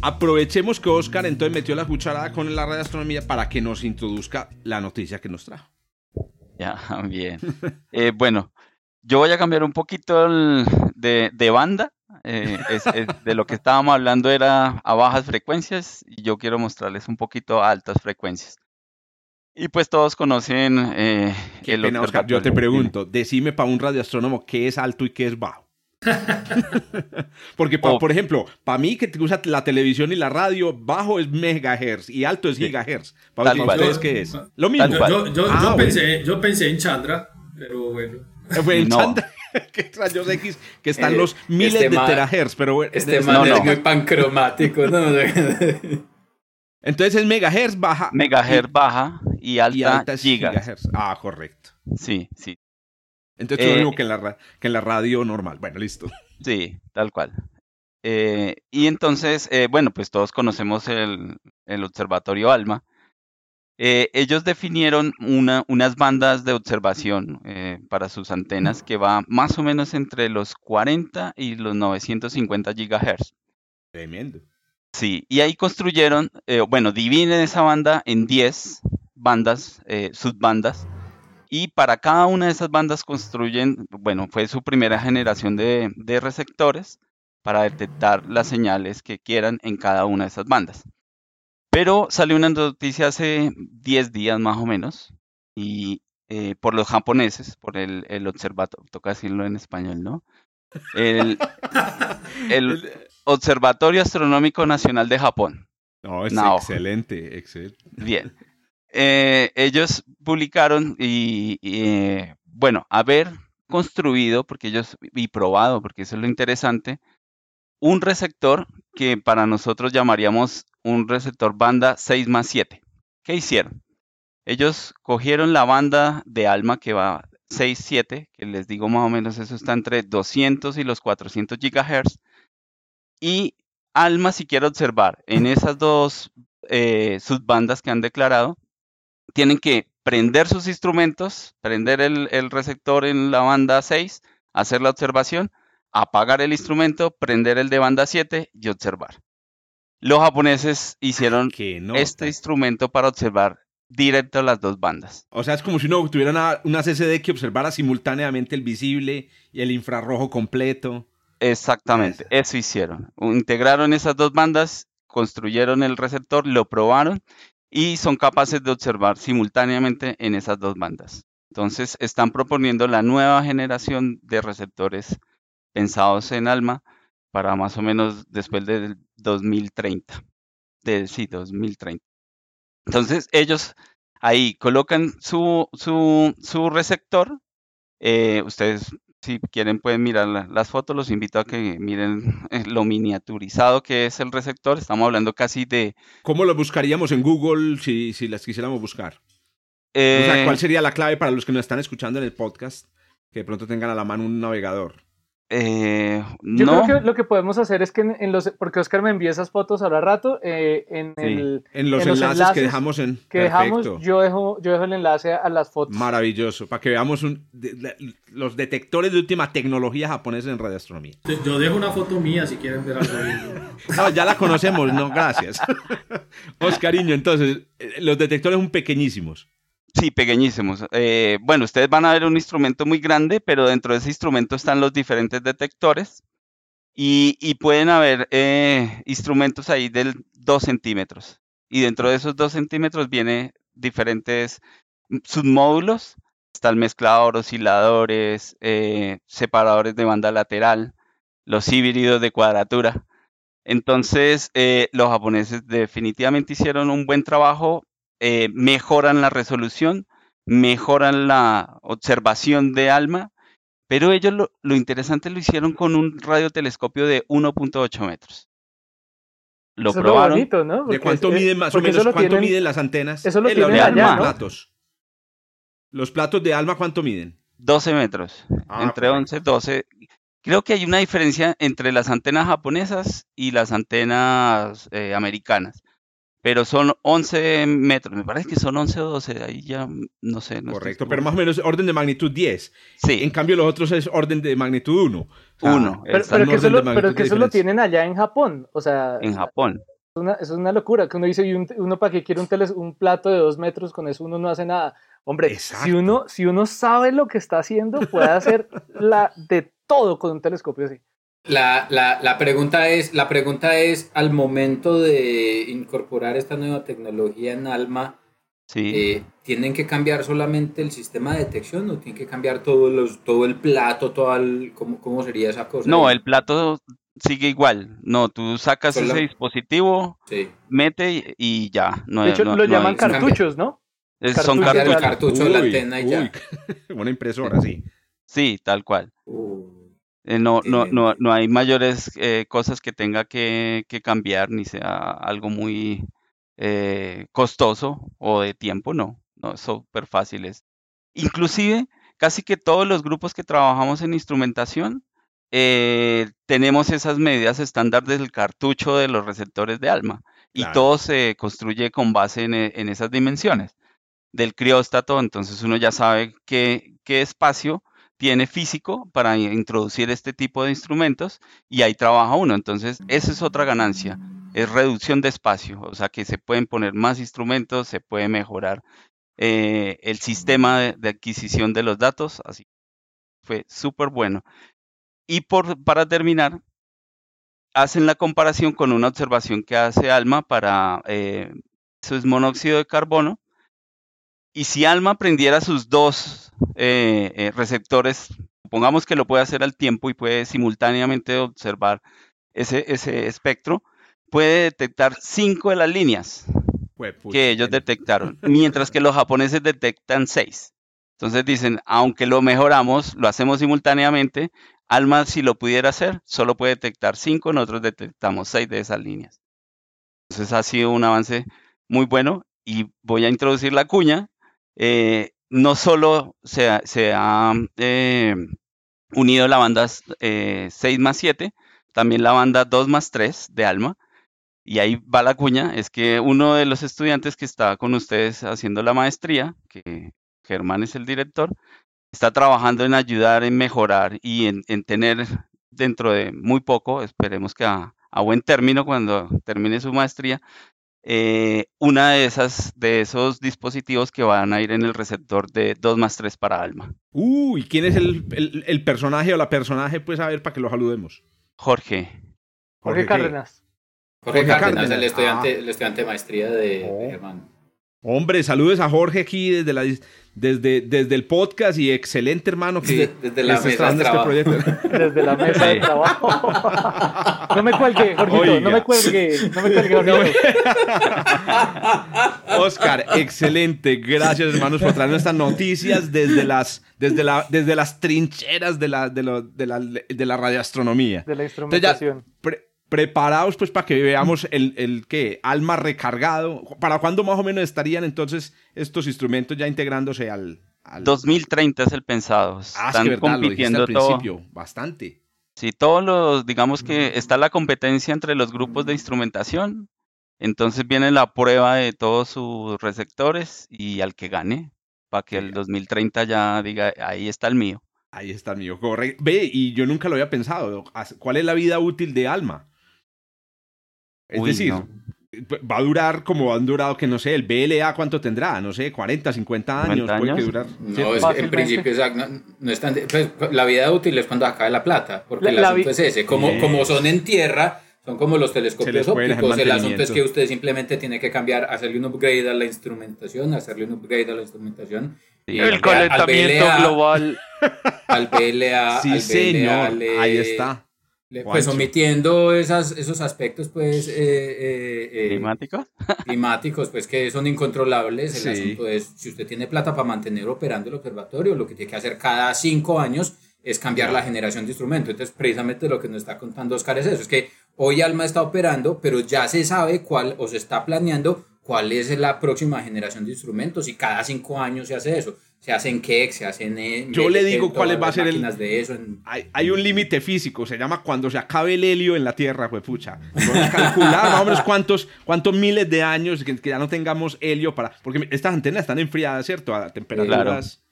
Aprovechemos que Oscar entonces metió la cucharada con la red de astronomía para que nos introduzca la noticia que nos trajo. Ya, bien. Eh, bueno, yo voy a cambiar un poquito de, banda. Eh, de lo que estábamos hablando era a bajas frecuencias y yo quiero mostrarles un poquito a altas frecuencias. Y pues todos conocen eh, el Oscar, yo te pregunto, decime para un radioastrónomo qué es alto y qué es bajo. Porque, por ejemplo, para mí que te usa la televisión y la radio, bajo es megahertz y alto es gigahertz. ¿Para ustedes qué es? Lo mismo. Yo, ah, pensé, yo, pensé, en Chandra, pero bueno. Fue en Chandra, que rayos X, que están los este miles de terahertz, pero bueno. Este man es muy pancromático, Entonces es megahertz baja. Megahertz baja y alta, gigahertz. Ah, correcto. Sí, sí. Entonces es lo mismo eh, que en, la, que en la radio normal. Bueno, listo. Sí, tal cual. Eh, y entonces, eh, bueno, pues todos conocemos el, el Observatorio ALMA. ellos definieron una, unas bandas de observación para sus antenas que va más o menos entre los 40 y los 950 gigahertz. Tremendo. Sí, y ahí construyeron, bueno, dividen esa banda en 10 bandas, subbandas, y para cada una de esas bandas construyen, bueno, fue su primera generación de, receptores para detectar las señales que quieran en cada una de esas bandas. Pero salió una noticia hace 10 días más o menos, y eh, por los japoneses, por el, el observatorio, toca decirlo en español, ¿no? El, el Observatorio Astronómico Nacional de Japón. No, es excelente, excelente. Bien. Eh, ellos publicaron y, eh, bueno, haber construido, porque ellos, y probado, porque eso es lo interesante, un receptor que para nosotros llamaríamos un receptor banda 6 más 7. ¿Qué hicieron? Ellos cogieron la banda de ALMA que va 6-7, que les digo más o menos eso está entre 200 y los 400 GHz, y ALMA si quiere observar en esas dos eh, subbandas que han declarado, tienen que prender sus instrumentos, prender el, receptor en la banda 6, hacer la observación, apagar el instrumento, prender el de banda 7 y observar. Los japoneses hicieron este instrumento para observar directo las dos bandas. O sea, es como si uno tuviera una, una CCD que observara simultáneamente el visible y el infrarrojo completo. Exactamente, eso hicieron. Integraron esas dos bandas, construyeron el receptor, lo probaron y son capaces de observar simultáneamente en esas dos bandas. Entonces están proponiendo la nueva generación de receptores pensados en ALMA para más o menos después del 2030. De, sí, 2030. Entonces ellos ahí colocan su, su, su receptor. Eh, ustedes si quieren pueden mirar las fotos, los invito a que miren eh, lo miniaturizado que es el receptor. Estamos hablando casi de... ¿Cómo lo buscaríamos en Google si, si las quisiéramos buscar? ¿Cuál eh, sería la clave para los que nos están escuchando en el podcast? Que de pronto tengan a la mano un navegador. Eh, Yo no, creo que lo que podemos hacer es que en, los, porque Oscar me envía esas fotos ahora rato, eh, en, Sí. el, En los, En los enlaces, que dejamos en. que dejamos, yo dejo, yo dejo el enlace a las fotos. Maravilloso. Para que veamos un- de- de- los detectores de última tecnología japonesa en radioastronomía. Yo dejo una foto mía si quieren ver algo. No, ya la conocemos, no, gracias. Oscariño, entonces, eh, los detectores son pequeñísimos. Sí, pequeñísimos. Eh, bueno, ustedes van a ver un instrumento muy grande, pero dentro de ese instrumento están los diferentes detectores y, pueden haber eh, instrumentos ahí del 2 centímetros. Y dentro de esos 2 centímetros viene diferentes mm, submódulos. Está el mezclador, osciladores, eh, separadores de banda lateral, los híbridos de cuadratura. Entonces, los japoneses definitivamente hicieron un buen trabajo eh, mejoran la resolución, mejoran la observación de ALMA, pero ellos lo, lo interesante lo hicieron con un radiotelescopio de 1.8 metros. Lo Eso es lo probaron. bonito, ¿no? ¿De cuánto es- miden más o menos? ¿Cuánto tienen- miden las antenas? eso lo Eh, tienen los allá, ¿no? platos. Los platos de alma, ¿cuánto miden? 12 metros, Ah, entre correcto. 11 12. Creo que hay una diferencia entre las antenas japonesas y las antenas eh, americanas, pero son 11 metros, me parece que son 11 o 12, ahí ya mm, no sé. no Correcto, pero más o menos orden de magnitud 10. Sí, En cambio, los otros es orden de magnitud 1. uno, Pero, está pero un que eso, lo, pero que eso lo tienen allá en Japón. O sea, en Japón. es una, es una locura que uno dice, ¿y un- uno para qué quiere un, teles- un plato de dos metros? Con eso uno no hace nada. Hombre, si Exacto. uno, si uno sabe lo que está haciendo, puede hacer la, de todo con un telescopio así. La, la, la, pregunta es, la pregunta es, al momento de incorporar esta nueva tecnología en Alma, Sí. eh, ¿tienen que cambiar solamente el sistema de detección o tienen que cambiar todos los, todo el plato, todo el, ¿cómo, ¿cómo sería esa cosa? No, el plato sigue igual. No, tú sacas Solo- ese dispositivo, Sí. mete y, y ya. No, De hecho, no- lo no llama hay- cambia. cartuchos, ¿no? es- son cartuchos. Cambiar el cartuchos. cartucho de la antena y ya. uy, una impresora, sí. Sí, tal cual. Uh, Eh, no, no, no, Tremendo. no hay mayores eh, cosas que tenga que, que cambiar, ni sea algo muy eh, costoso o de tiempo, no. No, súper fáciles. Inclusive, casi que todos los grupos que trabajamos en instrumentación eh, tenemos esas medidas estándar del cartucho de los receptores de ALMA y Claro. todo se construye con base en, en esas dimensiones del crióstato, entonces uno ya sabe qué, qué espacio tiene físico para introducir este tipo de instrumentos y ahí trabaja uno. Entonces, esa es otra ganancia, es reducción de espacio, o sea que se pueden poner más instrumentos, se puede mejorar eh, el sistema de, adquisición de los datos, así fue súper bueno. Y por, para terminar, hacen la comparación con una observación que hace ALMA para eh, es monóxido de carbono. Y si ALMA prendiera sus dos eh, eh, receptores, supongamos que lo puede hacer al tiempo y puede simultáneamente observar ese, ese espectro, puede detectar cinco de las líneas que ellos detectaron, mientras que los japoneses detectan seis. Entonces dicen, aunque lo mejoramos, lo hacemos simultáneamente, Alma si lo pudiera hacer, solo puede detectar cinco, nosotros detectamos seis de esas líneas. Entonces ha sido un avance muy bueno y voy a introducir la cuña. Eh, no solo se ha, eh, unido la banda eh, 6 más 7, también la banda 2 más 3 de Alma. Y ahí va la cuña, es que uno de los estudiantes que está con ustedes haciendo la maestría, que Germán es el director, está trabajando en ayudar, en mejorar y en, en tener dentro de muy poco, esperemos que a buen término cuando termine su maestría, eh, una de esas de esos dispositivos que van a ir en el receptor de 2 más 3 para Alma. Uy, ¿quién es el, el- el personaje o la personaje? Pues a ver, para que lo saludemos. Jorge, Jorge. Cárdenas. Jorge Jorge Cárdenas, Cárdenas. el estudiante, Ah. el estudiante de maestría de, de Oh. Germán. Hombre, saludos a Jorge aquí desde, la, desde, desde el podcast y excelente hermano que Desde- desde la mesa de este trabajo. proyecto. Desde la mesa de trabajo. No me cuelgue, Jorgito, no me cuelgue, no me cuelgue, Jorgito. Oscar, excelente. Gracias, hermanos, por traernos estas noticias desde las, desde la, desde las trincheras de la, de, lo- de la, de la radioastronomía. De la Entonces ya, instrumentación. pre- preparados pues para que veamos el, el ¿qué? alma recargado. ¿Para cuándo más o menos estarían entonces estos instrumentos ya integrándose al... al... 2030 es el pensado. Ah, es Están que verdad, lo compitiendo al todo. principio, bastante. Sí, todos los, digamos que está la competencia entre los grupos de instrumentación, entonces viene la prueba de todos sus receptores y al que gane, para que el 2030 ya diga, ahí está el mío. Ahí está el mío, correcto. Ve, y yo nunca lo había pensado, ¿cuál es la vida útil de Alma? Es decir, va a durar como han durado, que no sé, el BLA cuánto tendrá, no sé, 40, 50 años, puede durar. No, es en principio no, es tan, pues, la vida útil es cuando acabe la plata, porque el asunto es ese, como, como son en tierra, son como los telescopios ópticos, el asunto es que usted simplemente tiene que cambiar, hacerle un upgrade a la instrumentación, hacerle un upgrade a la instrumentación. el calentamiento global. Al BLA, sí, al señor, ahí está pues omitiendo esas, esos aspectos pues eh, eh, eh, climáticos climáticos pues que son incontrolables el asunto es si usted tiene plata para mantener operando el observatorio lo que tiene que hacer cada cinco años es cambiar la generación de instrumentos entonces precisamente lo que nos está contando Oscar es eso es que hoy Alma está operando pero ya se sabe cuál o se está planeando cuál es la próxima generación de instrumentos y cada cinco años se hace eso se hacen Keck, se hacen... En Yo le digo cuál va a ser el... De eso hay, un límite físico, se llama cuando se acabe el helio en la Tierra, pues pucha. Vamos a calcular más o menos cuántos, cuántos miles de años que, ya no tengamos helio para... Porque estas antenas están enfriadas, ¿cierto? A temperaturas...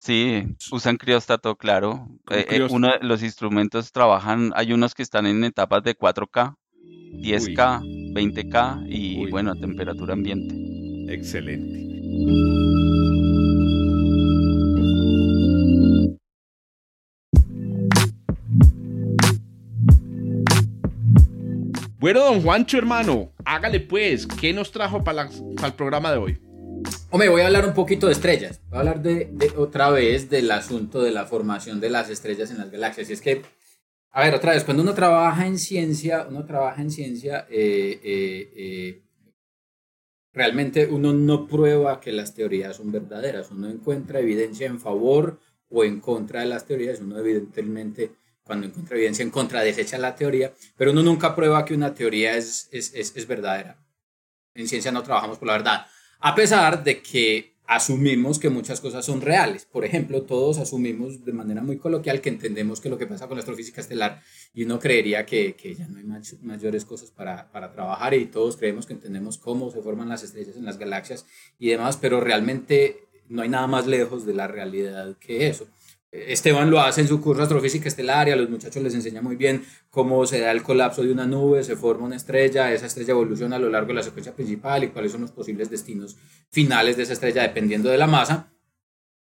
Sí, usan crióstato, claro. Eh, eh, uno de los instrumentos trabajan, hay unos que están en etapas de 4K, 10K, 20K y bueno, temperatura ambiente. Excelente. Bueno, don Juancho, hermano, hágale pues, ¿qué nos trajo para, el programa de hoy? Hombre, voy a hablar un poquito de estrellas. Voy a hablar de, otra vez del asunto de la formación de las estrellas en las galaxias. Y es que, a ver, otra vez, cuando uno trabaja en ciencia, uno trabaja en ciencia, eh, eh, eh, realmente uno no prueba que las teorías son verdaderas. Uno encuentra evidencia en favor o en contra de las teorías. Uno evidentemente cuando encuentra evidencia en contra, desecha la teoría, pero uno nunca prueba que una teoría es, es, es, verdadera. En ciencia no trabajamos por la verdad, a pesar de que asumimos que muchas cosas son reales. Por ejemplo, todos asumimos de manera muy coloquial que entendemos que lo que pasa con la astrofísica estelar y uno creería que, que ya no hay mayores cosas para, para, trabajar y todos creemos que entendemos cómo se forman las estrellas en las galaxias y demás, pero realmente no hay nada más lejos de la realidad que eso. Esteban lo hace en su curso Astrofísica Estelar y a los muchachos les enseña muy bien cómo se da el colapso de una nube, se forma una estrella, esa estrella evoluciona a lo largo de la secuencia principal y cuáles son los posibles destinos finales de esa estrella dependiendo de la masa.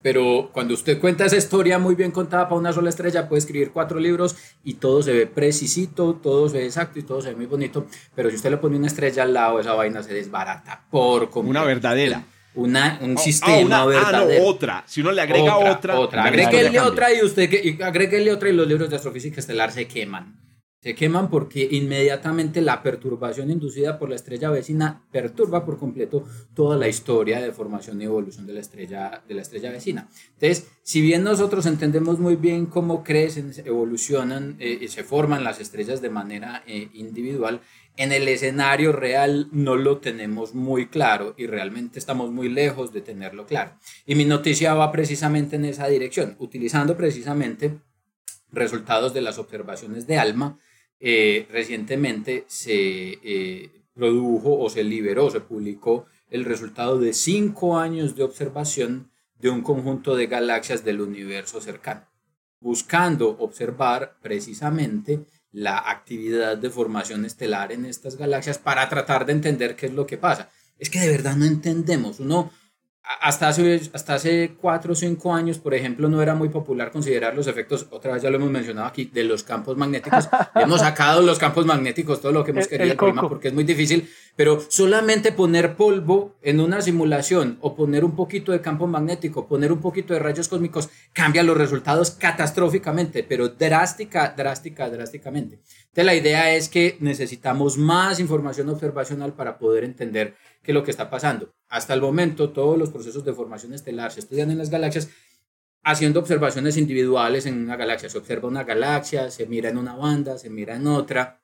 Pero cuando usted cuenta esa historia muy bien contada para una sola estrella, puede escribir cuatro libros y todo se ve precisito, todo se ve exacto y todo se ve muy bonito. Pero si usted le pone una estrella al lado, esa vaina se desbarata por como Una verdadera una, un oh, sistema oh, una, Ah, no, otra. Si uno le agrega otra. Otra. Agréguele otra y usted agréguele otra y los libros de astrofísica estelar se queman. Se queman porque inmediatamente la perturbación inducida por la estrella vecina perturba por completo toda la historia de formación y evolución de la estrella, de la estrella vecina. Entonces, si bien nosotros entendemos muy bien cómo crecen, evolucionan eh, y se forman las estrellas de manera eh, individual, en el escenario real no lo tenemos muy claro y realmente estamos muy lejos de tenerlo claro. Y mi noticia va precisamente en esa dirección, utilizando precisamente resultados de las observaciones de ALMA. Eh, recientemente se eh, produjo o se liberó, se publicó el resultado de cinco años de observación de un conjunto de galaxias del universo cercano, buscando observar precisamente la actividad de formación estelar en estas galaxias para tratar de entender qué es lo que pasa. Es que de verdad no entendemos. Uno, hasta hace, hasta hace cuatro o cinco años, por ejemplo, no era muy popular considerar los efectos, otra vez ya lo hemos mencionado aquí, de los campos magnéticos. hemos sacado los campos magnéticos, todo lo que hemos querido, porque es muy difícil, pero solamente poner polvo en una simulación o poner un poquito de campo magnético, poner un poquito de rayos cósmicos, cambia los resultados catastróficamente, pero drástica, drástica, drásticamente. Entonces la idea es que necesitamos más información observacional para poder entender qué es lo que está pasando. Hasta el momento, todos los procesos de formación estelar se estudian en las galaxias haciendo observaciones individuales en una galaxia. Se observa una galaxia, se mira en una banda, se mira en otra.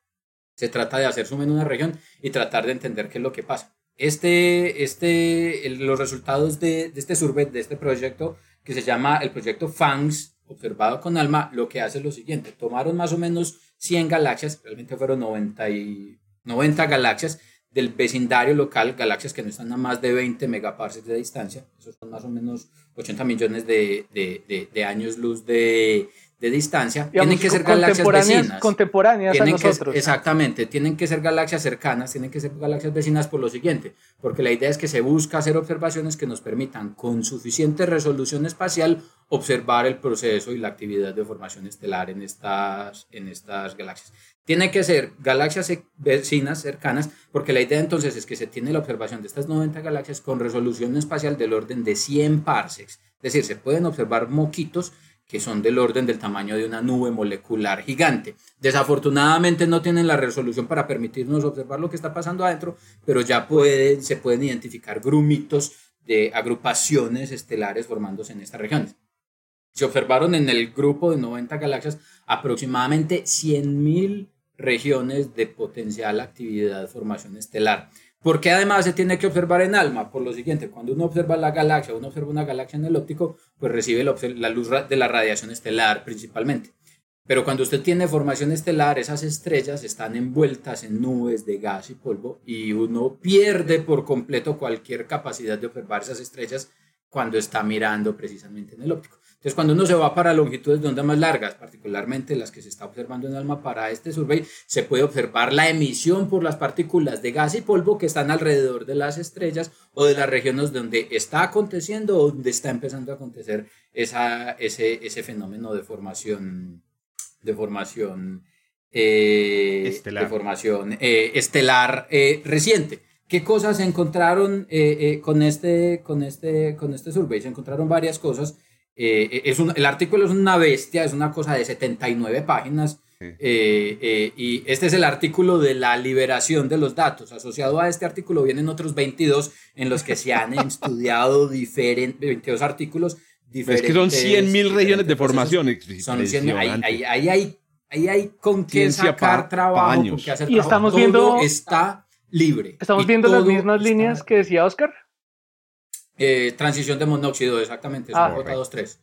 Se trata de hacer zoom en una región y tratar de entender qué es lo que pasa. Este, este, los resultados de, de este survey, de este proyecto, que se llama el proyecto FANGS, observado con ALMA, lo que hace es lo siguiente. Tomaron más o menos 100 galaxias, realmente fueron 90, y, 90 galaxias del vecindario local, galaxias que no están a más de 20 megaparsecs de distancia, esos son más o menos 80 millones de, de, de años luz de, de distancia, tienen que ser galaxias vecinas. Contemporáneas a nosotros. exactamente, tienen que ser galaxias cercanas, tienen que ser galaxias vecinas por lo siguiente, porque la idea es que se busca hacer observaciones que nos permitan con suficiente resolución espacial observar el proceso y la actividad de formación estelar en estas, en estas galaxias. Tienen que ser galaxias vecinas, cercanas, porque la idea entonces es que se tiene la observación de estas 90 galaxias con resolución espacial del orden de 100 parsecs. Es decir, se pueden observar moquitos que son del orden del tamaño de una nube molecular gigante. Desafortunadamente no tienen la resolución para permitirnos observar lo que está pasando adentro, pero ya se pueden identificar grumitos de agrupaciones estelares formándose en estas regiones. Se observaron en el grupo de 90 galaxias aproximadamente 100.000 regiones de potencial actividad de formación estelar. ¿Por qué además se tiene que observar en alma? Por lo siguiente, cuando uno observa la galaxia, uno observa una galaxia en el óptico, pues recibe la, luz de la radiación estelar principalmente. Pero cuando usted tiene formación estelar, esas estrellas están envueltas en nubes de gas y polvo y uno pierde por completo cualquier capacidad de observar esas estrellas cuando está mirando precisamente en el óptico. Entonces, cuando uno se va para longitudes de onda más largas, particularmente las que se está observando en ALMA para este survey, se puede observar la emisión por las partículas de gas y polvo que están alrededor de las estrellas o de las regiones donde está aconteciendo o donde está empezando a acontecer esa, ese, ese fenómeno de formación, de formación, eh, estelar, de formación, eh, estelar eh, reciente. ¿Qué cosas se encontraron con, este, con, este, con este survey? Se encontraron varias cosas. Eh, es un, el artículo es una bestia, es una cosa de 79 páginas. Eh, eh, y este es el artículo de la liberación de los datos. Asociado a este artículo vienen otros 22 en los que se han estudiado diferentes, 22 artículos. Diferentes, es que son 100.000 regiones de formación. Son 100, ahí, ahí, hay, ahí hay con qué sacar trabajo, con qué hacer y estamos viendo, está libre. Estamos viendo las mismas líneas que decía Oscar. Eh, transición de monóxido, exactamente, es ah, J23.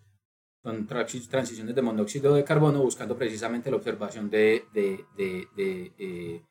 Son transiciones de monóxido de carbono buscando precisamente la observación de, de, de,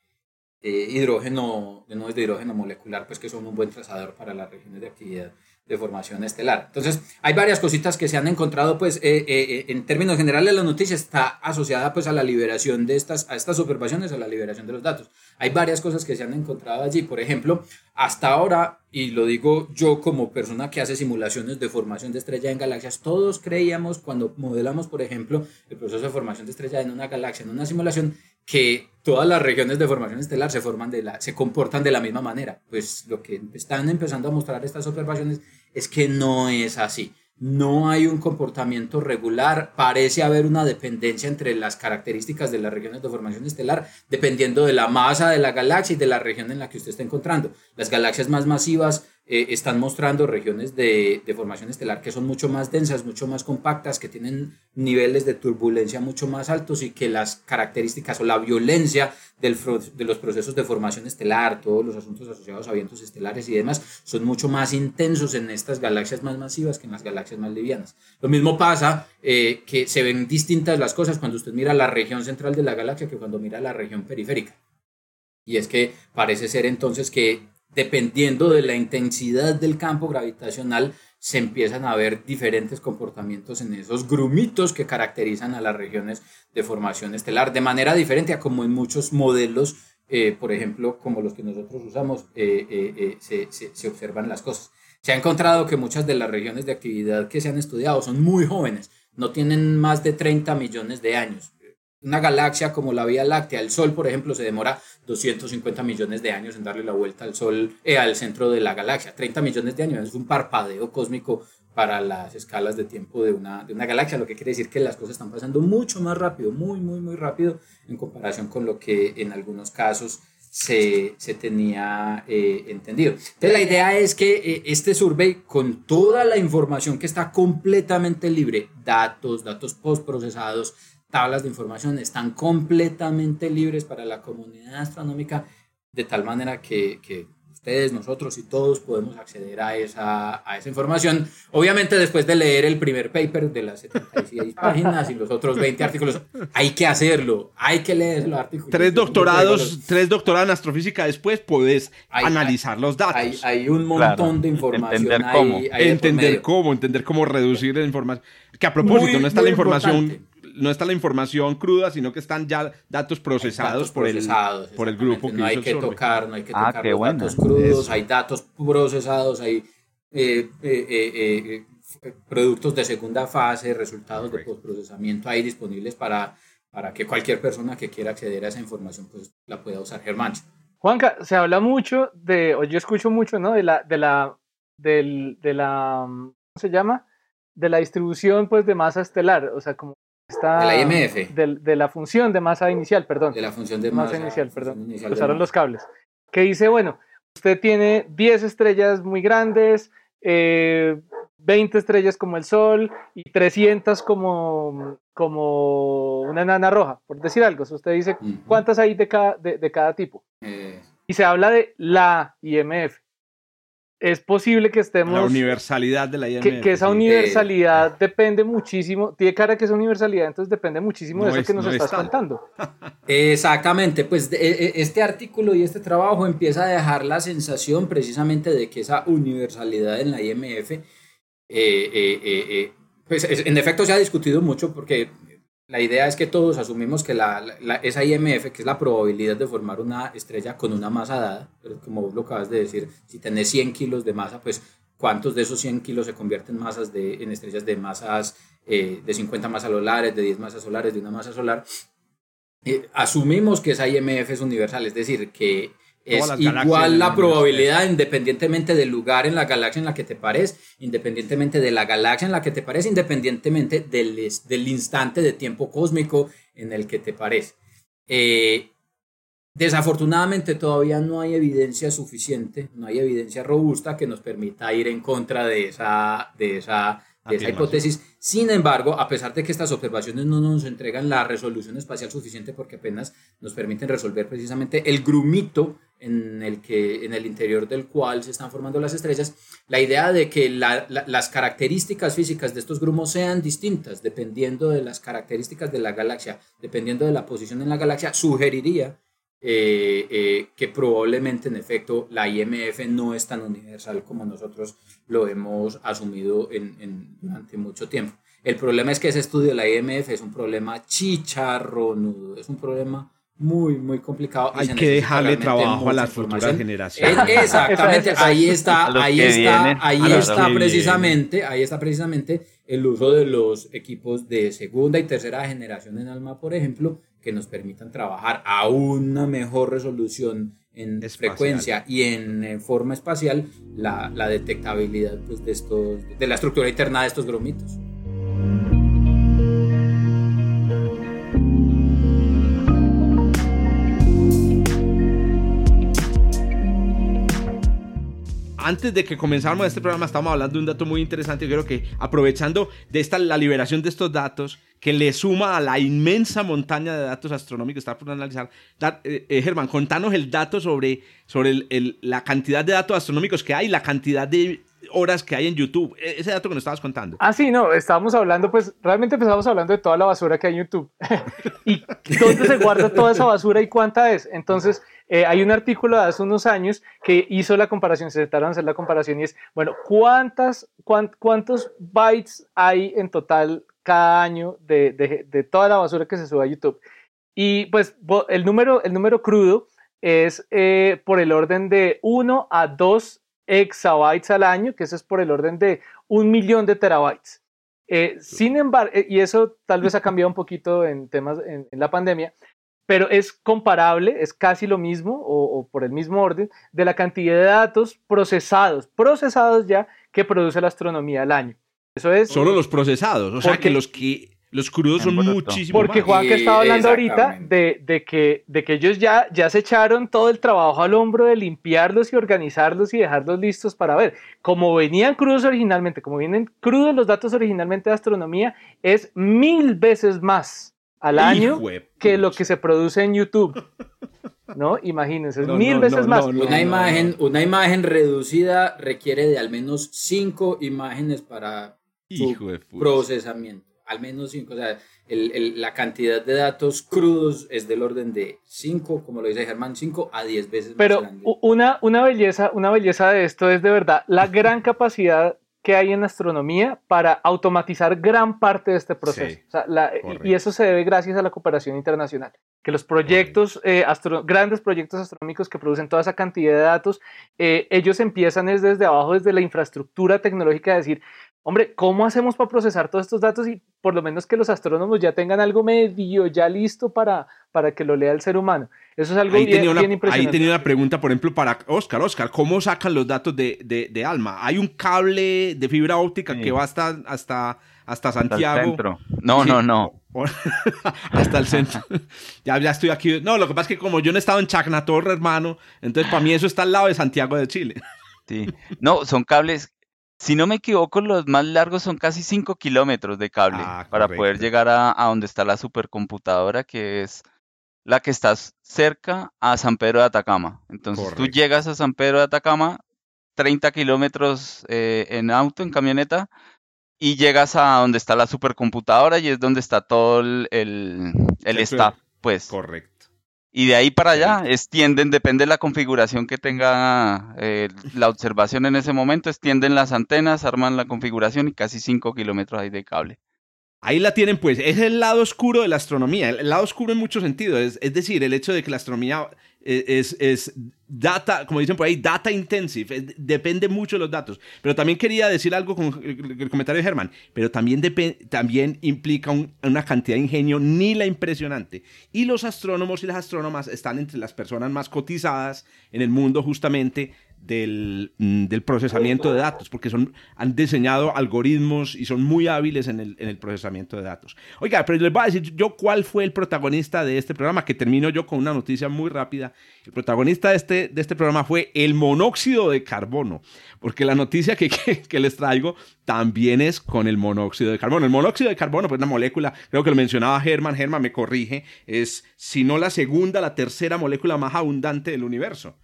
eh, hidrógeno, de nubes de hidrógeno molecular, pues que son un buen trazador para las regiones de actividad de formación estelar. Entonces, hay varias cositas que se han encontrado, pues, eh, en términos generales, la noticia está asociada, pues, a la liberación de estas, a estas observaciones, a la liberación de los datos. Hay varias cosas que se han encontrado allí. Por ejemplo, hasta ahora, y lo digo yo como persona que hace simulaciones de formación de estrella en galaxias, todos creíamos cuando modelamos, por ejemplo, el proceso de formación de estrella en una galaxia, en una simulación, que todas las regiones de formación estelar se, forman de la, se comportan de la misma manera. Pues lo que están empezando a mostrar estas observaciones es que no es así no hay un comportamiento regular, parece haber una dependencia entre las características de las regiones de formación estelar, dependiendo de la masa de la galaxia y de la región en la que usted está encontrando. Las galaxias más masivas eh, están mostrando regiones de, de, formación estelar que son mucho más densas, mucho más compactas, que tienen niveles de turbulencia mucho más altos y que las características o la violencia del, de los procesos de formación estelar, todos los asuntos asociados a vientos estelares y demás, son mucho más intensos en estas galaxias más masivas que en las galaxias más livianas. Lo mismo pasa eh, que se ven distintas las cosas cuando usted mira la región central de la galaxia que cuando mira la región periférica. Y es que parece ser entonces que dependiendo de la intensidad del campo gravitacional, se empiezan a ver diferentes comportamientos en esos grumitos que caracterizan a las regiones de formación estelar, de manera diferente a como en muchos modelos, eh, por ejemplo, como los que nosotros usamos, eh, eh, se, se, se observan las cosas. Se ha encontrado que muchas de las regiones de actividad que se han estudiado son muy jóvenes, no tienen más de 30 millones de años. Una galaxia como la Vía Láctea, el Sol, por ejemplo, se demora 250 millones de años en darle la vuelta al Sol, eh, al centro de la galaxia. 30 millones de años es un parpadeo cósmico para las escalas de tiempo de una, de una galaxia, lo que quiere decir que las cosas están pasando mucho más rápido, muy, muy, muy rápido en comparación con lo que en algunos casos se, se tenía eh, entendido. Entonces la idea es que eh, este survey, con toda la información que está completamente libre, datos, datos postprocesados, tablas de información están completamente libres para la comunidad astronómica, de tal manera que, ustedes, nosotros y todos podemos acceder a esa, a esa información. Obviamente después de leer el primer paper de las 76 páginas y los otros 20 artículos, hay que hacerlo, hay que leer los artículos. Tres doctorados, tres doctorados en astrofísica después puedes analizar los datos. Hay, hay un montón de información. Entender cómo. entender cómo, entender cómo reducir la información. Que a propósito, no está la información no está la información cruda, sino que están ya datos procesados, por, el, por el grupo. Que no hay que tocar, no hay que ah, tocar los datos crudos, hay datos procesados, hay eh, eh, eh, productos de segunda fase, resultados de postprocesamiento ahí disponibles para, para que cualquier persona que quiera acceder a esa información pues la pueda usar. Germán. Juanca, se habla mucho de, o yo escucho mucho, ¿no? De la, de la, del, de la, ¿cómo se llama? De la distribución, pues, de masa estelar, o sea, como de la IMF. De, la función de masa inicial, perdón. De la función de masa, inicial, perdón. Usaron los cables. Que dice, bueno, usted tiene 10 estrellas muy grandes, 20 eh, estrellas como el Sol y 300 como, como una enana roja, por decir algo. usted dice, ¿cuántas hay de cada, de, cada tipo? Eh. Y se habla de la IMF es posible que estemos... La universalidad de la IMF. Que, esa universalidad depende muchísimo, tiene cara que esa universalidad entonces depende muchísimo de eso que nos estás contando. Exactamente, pues e, e, este artículo y este trabajo empieza a dejar la sensación precisamente de que esa universalidad en la IMF, eh, eh, eh, pues en efecto se ha discutido mucho porque la idea es que todos asumimos que la, esa IMF, que es la probabilidad de formar una estrella con una masa dada, pero como vos lo acabas de decir, si tenés 100 kilos de masa, pues cuántos de esos 100 kilos se convierten en, masas de, en estrellas de masas eh, de 50 masas solares, de 10 masas solares, de una masa solar. Eh, asumimos que esa IMF es universal, es decir, que es igual la probabilidad independientemente del lugar en la galaxia en la que te pares, independientemente de la galaxia en la que te pares, independientemente del, del instante de tiempo cósmico en el que te pares. Eh, desafortunadamente todavía no hay evidencia suficiente, no hay evidencia robusta que nos permita ir en contra de esa, de esa de esa hipótesis. Sin embargo, a pesar de que estas observaciones no nos entregan la resolución espacial suficiente porque apenas nos permiten resolver precisamente el grumito en el, que, en el interior del cual se están formando las estrellas, la idea de que las características físicas de estos grumos sean distintas dependiendo de las características de la galaxia, dependiendo de la posición en la galaxia, sugeriría eh, eh, que probablemente en efecto la IMF no es tan universal como nosotros lo hemos asumido en, durante mucho tiempo. El problema es que ese estudio de la IMF es un problema chicharronudo, es un problema muy, muy complicado. Hay que dejarle trabajo a las futuras generaciones. Exactamente, ahí está, ahí está, ahí está precisamente, ahí está precisamente el uso de los equipos de segunda y tercera generación en Alma, por ejemplo, que nos permitan trabajar a una mejor resolución en frecuencia y en eh, forma espacial la, la detectabilidad pues, de, estos, de la estructura interna de estos gromitos. Antes de que comenzáramos este programa estábamos hablando de un dato muy interesante. Yo creo que aprovechando de esta, la liberación de estos datos, que le suma a la inmensa montaña de datos astronómicos que está por analizar, eh, eh, Germán, contanos el dato sobre, sobre la cantidad de datos astronómicos que hay, la cantidad de horas que hay en YouTube. E, ese dato que nos estabas contando. Ah, sí, no, estábamos hablando, pues realmente empezamos hablando de toda la basura que hay en YouTube. y dónde se guarda toda esa basura y cuánta es. Entonces, eh, hay un artículo de hace unos años que hizo la comparación, se trataron de hacer la comparación y es, bueno, ¿cuántas, ¿cuántos bytes hay en total cada año de, de, toda la basura que se sube a YouTube? Y pues el número, el número crudo es eh, por el orden de 1 a 2 exabytes al año, que eso es por el orden de un millón de terabytes. Eh, sin embargo, y eso tal vez ha cambiado un poquito en temas en la pandemia, pero es comparable, es casi lo mismo o, por el mismo orden de la cantidad de datos procesados, procesados ya que produce la astronomía al año. Eso es. Solo los procesados, o sea que los que los crudos son muchísimo Porque Juan que estaba hablando ahorita de, de, que, de que ellos ya, ya se echaron todo el trabajo al hombro de limpiarlos y organizarlos y dejarlos listos para ver. Como venían crudos originalmente, como vienen crudos los datos originalmente de astronomía, es mil veces más al año que lo que se produce en YouTube. ¿no? Imagínense, es mil veces más. una, imagen, una imagen reducida requiere de al menos cinco imágenes para su procesamiento. Al menos cinco. O sea, el, la cantidad de datos crudos es del orden de 5, como lo dice Germán, 5 a 10 veces Pero más grande. Una, una, belleza, una belleza de esto es de verdad la gran capacidad que hay en astronomía para automatizar gran parte de este proceso. y eso se debe gracias a la cooperación internacional. Que los proyectos, eh, grandes proyectos astronómicos que producen toda esa cantidad de datos, eh, ellos empiezan desde abajo, desde la infraestructura tecnológica, a decir, hombre, ¿cómo hacemos para procesar todos estos datos y por lo menos que los astrónomos ya tengan algo medio ya listo para, para que lo lea el ser humano? Eso es algo ahí bien, una, impresionante. Ahí tenía una pregunta, por ejemplo, para Oscar. Oscar, ¿cómo sacan los datos de, de, Alma? ¿Hay un cable de fibra óptica que va hasta, hasta, hasta Santiago? centro. No, no, no. hasta el centro. ya, ya estoy aquí. No, lo que pasa es que como yo no he estado en Chacnatorre, hermano, entonces para mí eso está al lado de Santiago de Chile. Sí. No, son cables si no me equivoco, los más largos son casi 5 kilómetros de cable ah, para poder llegar a, donde está la supercomputadora, que es la que está cerca a San Pedro de Atacama. Entonces tú llegas a San Pedro de Atacama, 30 kilómetros eh, en auto, en camioneta, y llegas a donde está la supercomputadora y es donde está todo el, el staff, pues. Correcto. Y de ahí para allá extienden, depende de la configuración que tenga eh, la observación en ese momento, extienden las antenas, arman la configuración y casi 5 kilómetros ahí de cable. Ahí la tienen, pues, es el lado oscuro de la astronomía, el lado oscuro en muchos sentidos, es, decir, el hecho de que la astronomía eh, es, es, data, como dicen por ahí, data intensive, depende mucho de los datos. Pero también quería decir algo con el, comentario de Germán, pero también, también implica una cantidad de ingenio ni la impresionante. Y los astrónomos y las astrónomas están entre las personas más cotizadas en el mundo justamente Mm, del, procesamiento de datos, porque son, han diseñado algoritmos y son muy hábiles en el, en el, procesamiento de datos. Oiga, pero les voy a decir yo cuál fue el protagonista de este programa, que termino yo con una noticia muy rápida. El protagonista de este, de este programa fue el monóxido de carbono, porque la noticia que, que, les traigo también es con el monóxido de carbono. El monóxido de carbono, pues una molécula, creo que lo mencionaba Germán, Germán me corrige, es si no la segunda, la tercera molécula más abundante del universo.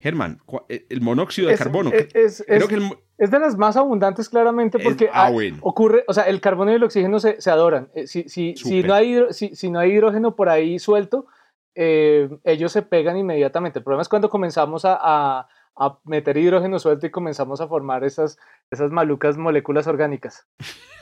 Germán, eh, el monóxido de carbono. Es, de las más abundantes claramente porque ah, ocurre, o sea, el carbono y el oxígeno se, adoran. Eh, si, si, si, no hay, si, no hay hidrógeno por ahí suelto, eh, ellos se pegan inmediatamente. El problema es cuando comenzamos a, meter hidrógeno suelto y comenzamos a formar esas, esas malucas moléculas orgánicas.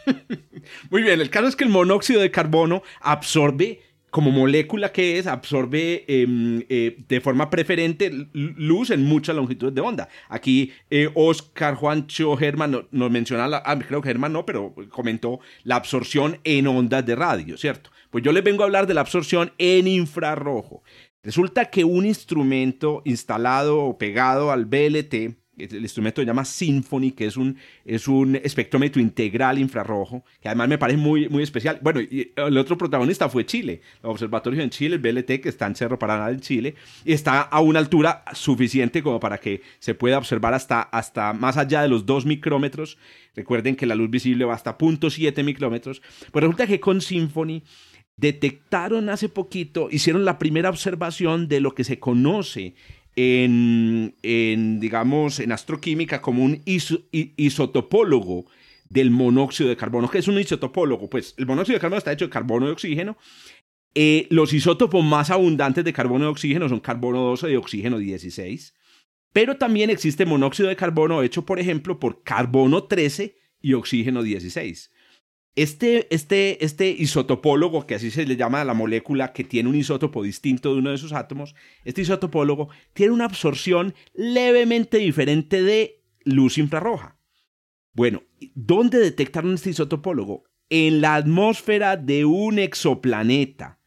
Muy bien, el caso es que el monóxido de carbono absorbe como molécula que es, absorbe em, eh, de forma preferente luz en muchas longitudes de onda. Aquí eh, Oscar Juancho Germán nos menciona, la, ah, creo que Germán no, pero comentó la absorción en ondas de radio, ¿cierto? Pues yo les vengo a hablar de la absorción en infrarrojo. Resulta que un instrumento instalado o pegado al BLT, el instrumento se llama Symphony, que es un, es un espectrómetro integral infrarrojo, que además me parece muy, muy especial. Bueno, y el otro protagonista fue Chile, el observatorio en Chile, el BLT, que está en Cerro Paraná en Chile, y está a una altura suficiente como para que se pueda observar hasta, hasta más allá de los 2 micrómetros. Recuerden que la luz visible va hasta 0.7 micrómetros. Pues resulta que con Symphony detectaron hace poquito, hicieron la primera observación de lo que se conoce en, digamos, en astroquímica como un isotopólogo del monóxido de carbono. ¿Qué es un isotopólogo? Pues el monóxido de carbono está hecho de carbono y oxígeno. Eh, los isótopos más abundantes de carbono y oxígeno son carbono 12 y oxígeno 16. Pero también existe monóxido de carbono hecho, por ejemplo, por carbono 13 y oxígeno 16. Este, este, este isotopólogo, que así se le llama a la molécula que tiene un isótopo distinto de uno de sus átomos, este isotopólogo tiene una absorción levemente diferente de luz infrarroja. Bueno, ¿dónde detectaron este isotopólogo? En la atmósfera de un exoplaneta.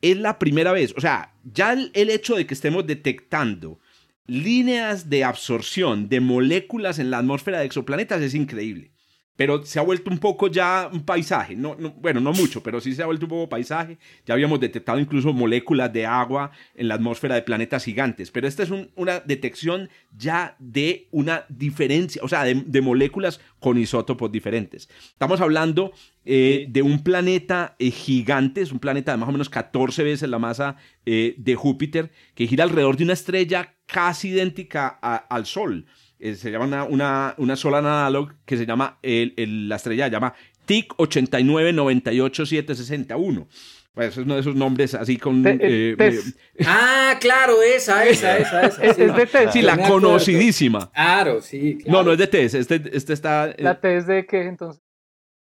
Es la primera vez, o sea, ya el, el hecho de que estemos detectando líneas de absorción de moléculas en la atmósfera de exoplanetas es increíble. Pero se ha vuelto un poco ya un paisaje, no, bueno, no mucho, pero sí se ha vuelto un poco paisaje. Ya habíamos detectado incluso moléculas de agua en la atmósfera de planetas gigantes, pero esta es una detección ya de una diferencia, o sea, de, moléculas con isótopos diferentes. Estamos hablando eh, de un planeta eh, gigante, es un planeta de más o menos 14 veces la masa eh, de Júpiter, que gira alrededor de una estrella casi idéntica al Sol. Eh, se llama una, una, Solar Analog que se llama, el, la estrella se llama TIC 8998761. Pues es uno de esos nombres así con... Eh, eh, ah, claro, esa, esa, esa. esa es, de TES. Sí, la conocidísima. Claro, sí. No, no es de TES. Este, este está... ¿La TES de qué entonces?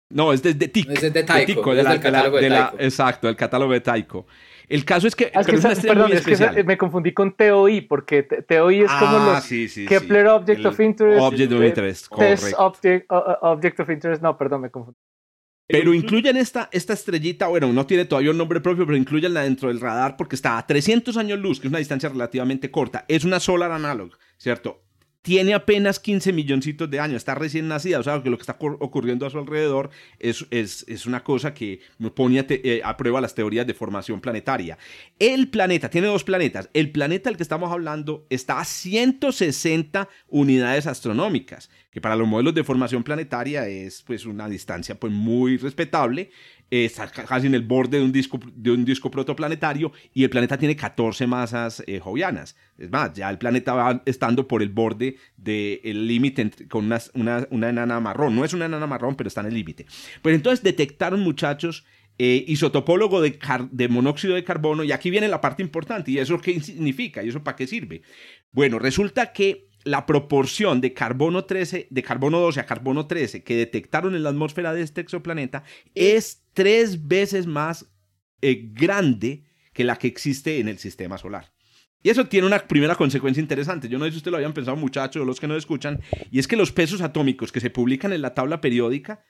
No, es de, de TIC. Es de Taiko. De, del catálogo de, Taiko. exacto, el catálogo de Taiko. El caso es que, ah, perdón, es que me confundí con TOI, porque TOI es como ah, los Kepler Object of Interest. Object of Interest, correcto. Object, object, of Interest, no, perdón, me confundí. Pero incluyen esta, esta estrellita, bueno, no tiene todavía un nombre propio, pero incluyenla dentro del radar porque está a 300 años luz, que es una distancia relativamente corta. Es una solar analog, ¿cierto? Tiene apenas 15 milloncitos de años, está recién nacida, o sea, que lo que está ocurriendo a su alrededor es, es, es una cosa que pone eh, a, prueba las teorías de formación planetaria. El planeta, tiene dos planetas, el planeta del que estamos hablando está a 160 unidades astronómicas, que para los modelos de formación planetaria es pues una distancia pues muy respetable, está casi en el borde de un disco, de un disco protoplanetario y el planeta tiene 14 masas eh, jovianas. Es más, ya el planeta va estando por el borde del límite con una, una, enana marrón. No es una enana marrón, pero está en el límite. Pues entonces detectaron, muchachos, eh, isotopólogo de, de, monóxido de carbono, y aquí viene la parte importante, y eso qué significa, y eso para qué sirve. Bueno, resulta que la proporción de carbono 13, de carbono 12 a carbono 13 que detectaron en la atmósfera de este exoplaneta es tres veces más eh, grande que la que existe en el sistema solar. Y eso tiene una primera consecuencia interesante. Yo no sé si ustedes lo habían pensado, muchachos, o los que no escuchan, y es que los pesos atómicos que se publican en la tabla periódica,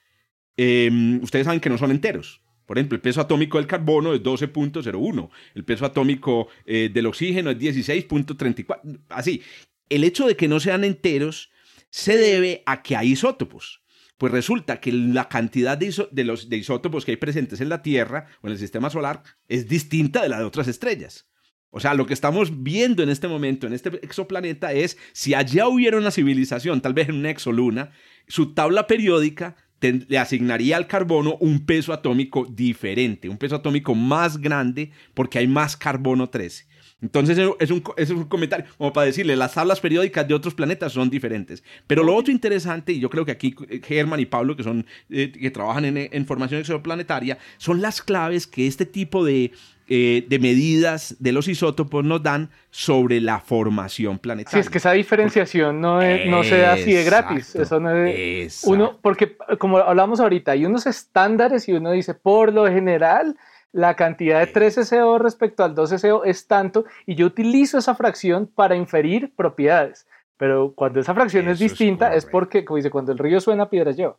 em, ustedes saben que no son enteros. Por ejemplo, el peso atómico del carbono es 12.01, el peso atómico eh, del oxígeno es 16.34, así el hecho de que no sean enteros se debe a que hay isótopos. Pues resulta que la cantidad de, los, de isótopos que hay presentes en la Tierra o en el sistema solar es distinta de la de otras estrellas. O sea, lo que estamos viendo en este momento en este exoplaneta es si allá hubiera una civilización, tal vez en una exoluna, su tabla periódica le asignaría al carbono un peso atómico diferente, un peso atómico más grande porque hay más carbono 13. Entonces es un, es un comentario como para decirle, las tablas periódicas de otros planetas son diferentes. Pero lo otro interesante, y yo creo que aquí Germán y Pablo, que, son, eh, que trabajan en, en formación exoplanetaria, son las claves que este tipo de, eh, de medidas de los isótopos nos dan sobre la formación planetaria. Sí, es que esa diferenciación no, no se da así de gratis. Eso no es uno, porque como hablamos ahorita, hay unos estándares y uno dice, por lo general, la cantidad de 13CO respecto al 12CO es tanto y yo utilizo esa fracción para inferir propiedades. Pero cuando esa fracción es distinta es, porque, como dice, cuando el río suena, piedras yo.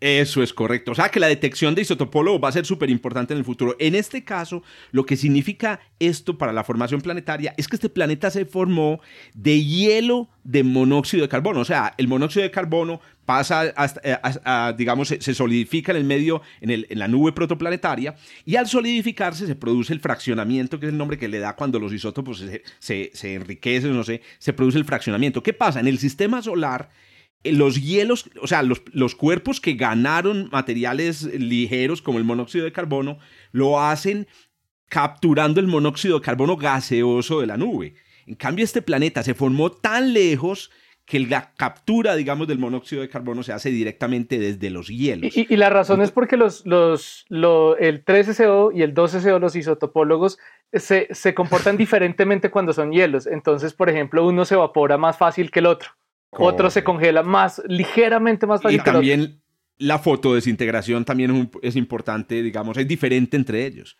Eso es correcto. O sea que la detección de isotopólogos va a ser súper importante en el futuro. En este caso, lo que significa esto para la formación planetaria es que este planeta se formó de hielo de monóxido de carbono. O sea, el monóxido de carbono pasa hasta, eh, digamos, se, solidifica en el medio, en, el, la nube protoplanetaria, y al solidificarse se produce el fraccionamiento, que es el nombre que le da cuando los isótopos se, se, enriquecen, no sé, se produce el fraccionamiento. ¿Qué pasa? En el sistema solar los hielos, o sea, los, los, cuerpos que ganaron materiales ligeros como el monóxido de carbono, lo hacen capturando el monóxido de carbono gaseoso de la nube. En cambio, este planeta se formó tan lejos que la captura, digamos, del monóxido de carbono se hace directamente desde los hielos. Y, la razón es porque los, los, el 13CO y el 12CO, los isotopólogos, se, se comportan diferentemente cuando son hielos. Entonces, por ejemplo, uno se evapora más fácil que el otro. Otro se congela más, ligeramente más fácil. Y también la fotodesintegración también es, importante, digamos, es diferente entre ellos.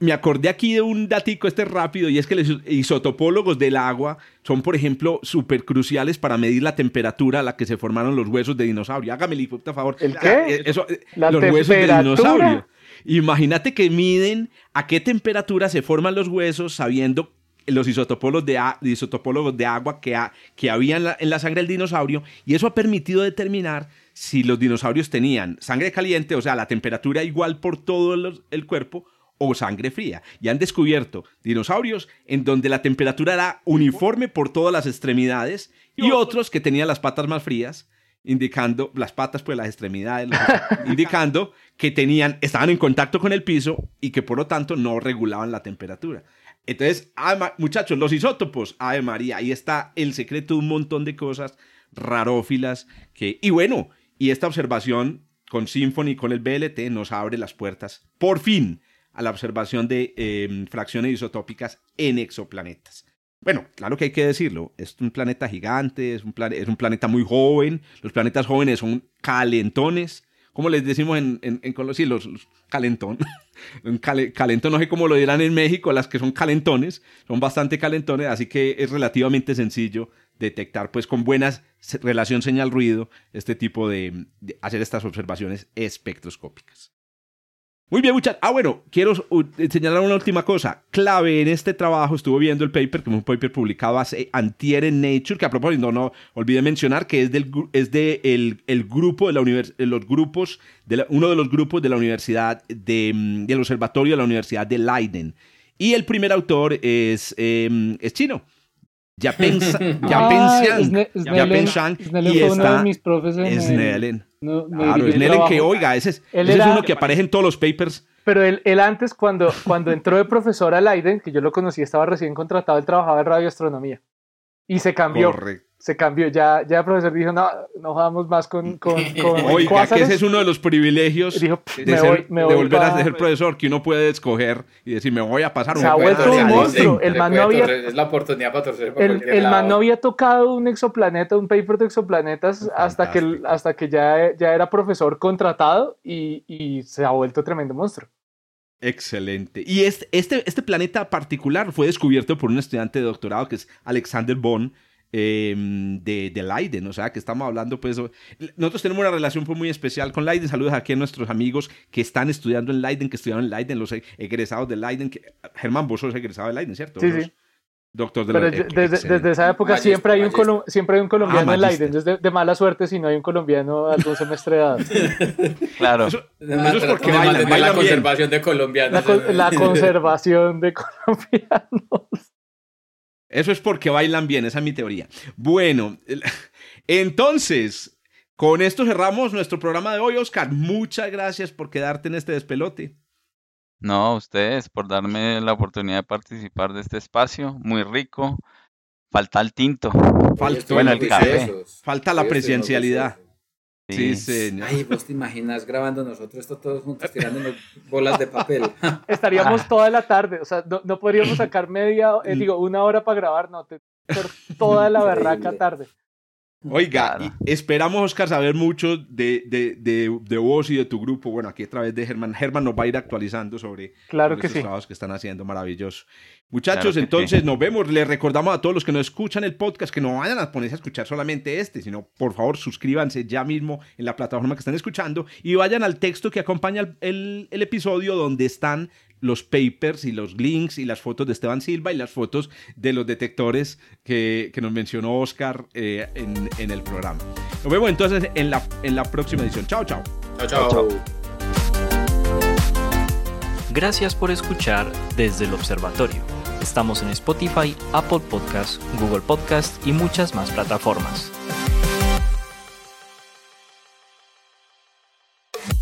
Me acordé aquí de un datico este rápido y es que los isotopólogos del agua son, por ejemplo, súper cruciales para medir la temperatura a la que se formaron los huesos de dinosaurio. Hágame, por favor. ¿El qué? Eh, los huesos de dinosaurio. Imagínate que miden a qué temperatura se forman los huesos sabiendo los isotopólogos de, isotopólogos de agua que, que había en la, sangre del dinosaurio y eso ha permitido determinar si los dinosaurios tenían sangre caliente, o sea, la temperatura igual por todo el cuerpo, o sangre fría. Y han descubierto dinosaurios en donde la temperatura era uniforme por todas las extremidades y otros que tenían las patas más frías, indicando las patas pues las extremidades, indicando que tenían estaban en contacto con el piso y que por lo tanto no regulaban la temperatura. Entonces, muchachos, los isótopos, Ave María, ahí está el secreto de un montón de cosas rarófilas que y bueno, y esta observación con Symphony con el BLT nos abre las puertas por fin a la observación de em, fracciones isotópicas en exoplanetas. Bueno, claro que hay que decirlo, es un planeta gigante, es un, es un planeta muy joven, los planetas jóvenes son calentones, como les decimos en, en, los, calentón, calentón, no sé cómo lo dirán en México, las que son calentones, son bastante calentones, así que es relativamente sencillo detectar pues con buena relación señal-ruido este tipo de hacer estas observaciones espectroscópicas. Muy bien, muchachos. Ah, bueno, quiero señalar una última cosa. Clave en este trabajo, estuvo viendo el paper, que es un paper publicado hace antier en Nature, que a propósito, no, no olvidé mencionar que es del es de el, el grupo de la los grupos, de uno de los grupos de la Universidad de, mm, del Observatorio de la Universidad de Leiden. Y el primer autor es, em, es chino. Ya pensa, ya pensan, ya pensan, y está, es Nelen. No, claro, es Nelen que, oiga, ese es, ese es uno que aparece en todos los papers. Pero él, él antes, cuando, cuando entró de profesor a Leiden, que yo lo conocí, estaba recién contratado, él trabajaba en radioastronomía. Y se cambió. Correcto se cambió. Ya, ya el profesor dijo, no, no jugamos más con, con, con Oiga, que ese es uno de los privilegios de, volver a ser profesor, que uno puede escoger y decir, me voy a pasar un Se ha vuelto un monstruo. El man no había... Es la oportunidad para torcer El, el man no había tocado un exoplaneta, un paper de exoplanetas, hasta que, hasta que ya, ya era profesor contratado y, y se ha vuelto tremendo monstruo. Excelente. Y este, este, este planeta particular fue descubierto por un estudiante de doctorado que es Alexander Bond, Em, de, de, Leiden, o sea, que estamos hablando, pues, nosotros tenemos una relación pues, muy especial con Leiden, saludos aquí a nuestros amigos que están estudiando en Leiden, que estudiaron en Leiden, los egresados de Leiden, que, Germán, vos sos egresado de Leiden, ¿cierto? Sí, sí. Doctor de Pero desde, desde, esa época siempre hay, un siempre hay un colombiano ah, en Leiden. Es de, mala suerte si no hay un colombiano algún semestre dado. claro. Eso, es porque bailan, la conservación de colombianos. La, la conservación de colombianos. Eso es porque bailan bien, esa es mi teoría. Bueno, entonces, con esto cerramos nuestro programa de hoy, Oscar. Muchas gracias por quedarte en este despelote. No, a ustedes por darme la oportunidad de participar de este espacio, muy rico. Falta el tinto. Falta, bueno, el café. Falta la presidencialidad. Sí, señor. Ay, vos te imaginas grabando nosotros esto todos juntos tirándonos bolas de papel. Estaríamos ah. toda la tarde, o sea, no, podríamos sacar media, eh, digo, una hora para grabar, no, toda la berraca tarde. Oiga, esperamos, Oscar, saber mucho de, de, de, vos y de tu grupo. Bueno, aquí a través de Germán. Germán nos va a ir actualizando sobre, claro que trabajos que están haciendo. Maravilloso. Muchachos, entonces nos vemos. Les recordamos a todos los que nos escuchan el podcast que no vayan a ponerse a escuchar solamente este, sino por favor suscríbanse ya mismo en la plataforma que están escuchando y vayan al texto que acompaña el, el episodio donde están los papers y los links y las fotos de Esteban Silva y las fotos de los detectores que, nos mencionó Oscar eh, en, el programa. Nos vemos entonces en la, en la próxima edición. Chao, chao. Chao, chao. Gracias por escuchar desde el observatorio. Estamos en Spotify, Apple Podcast, Google Podcast y muchas más plataformas.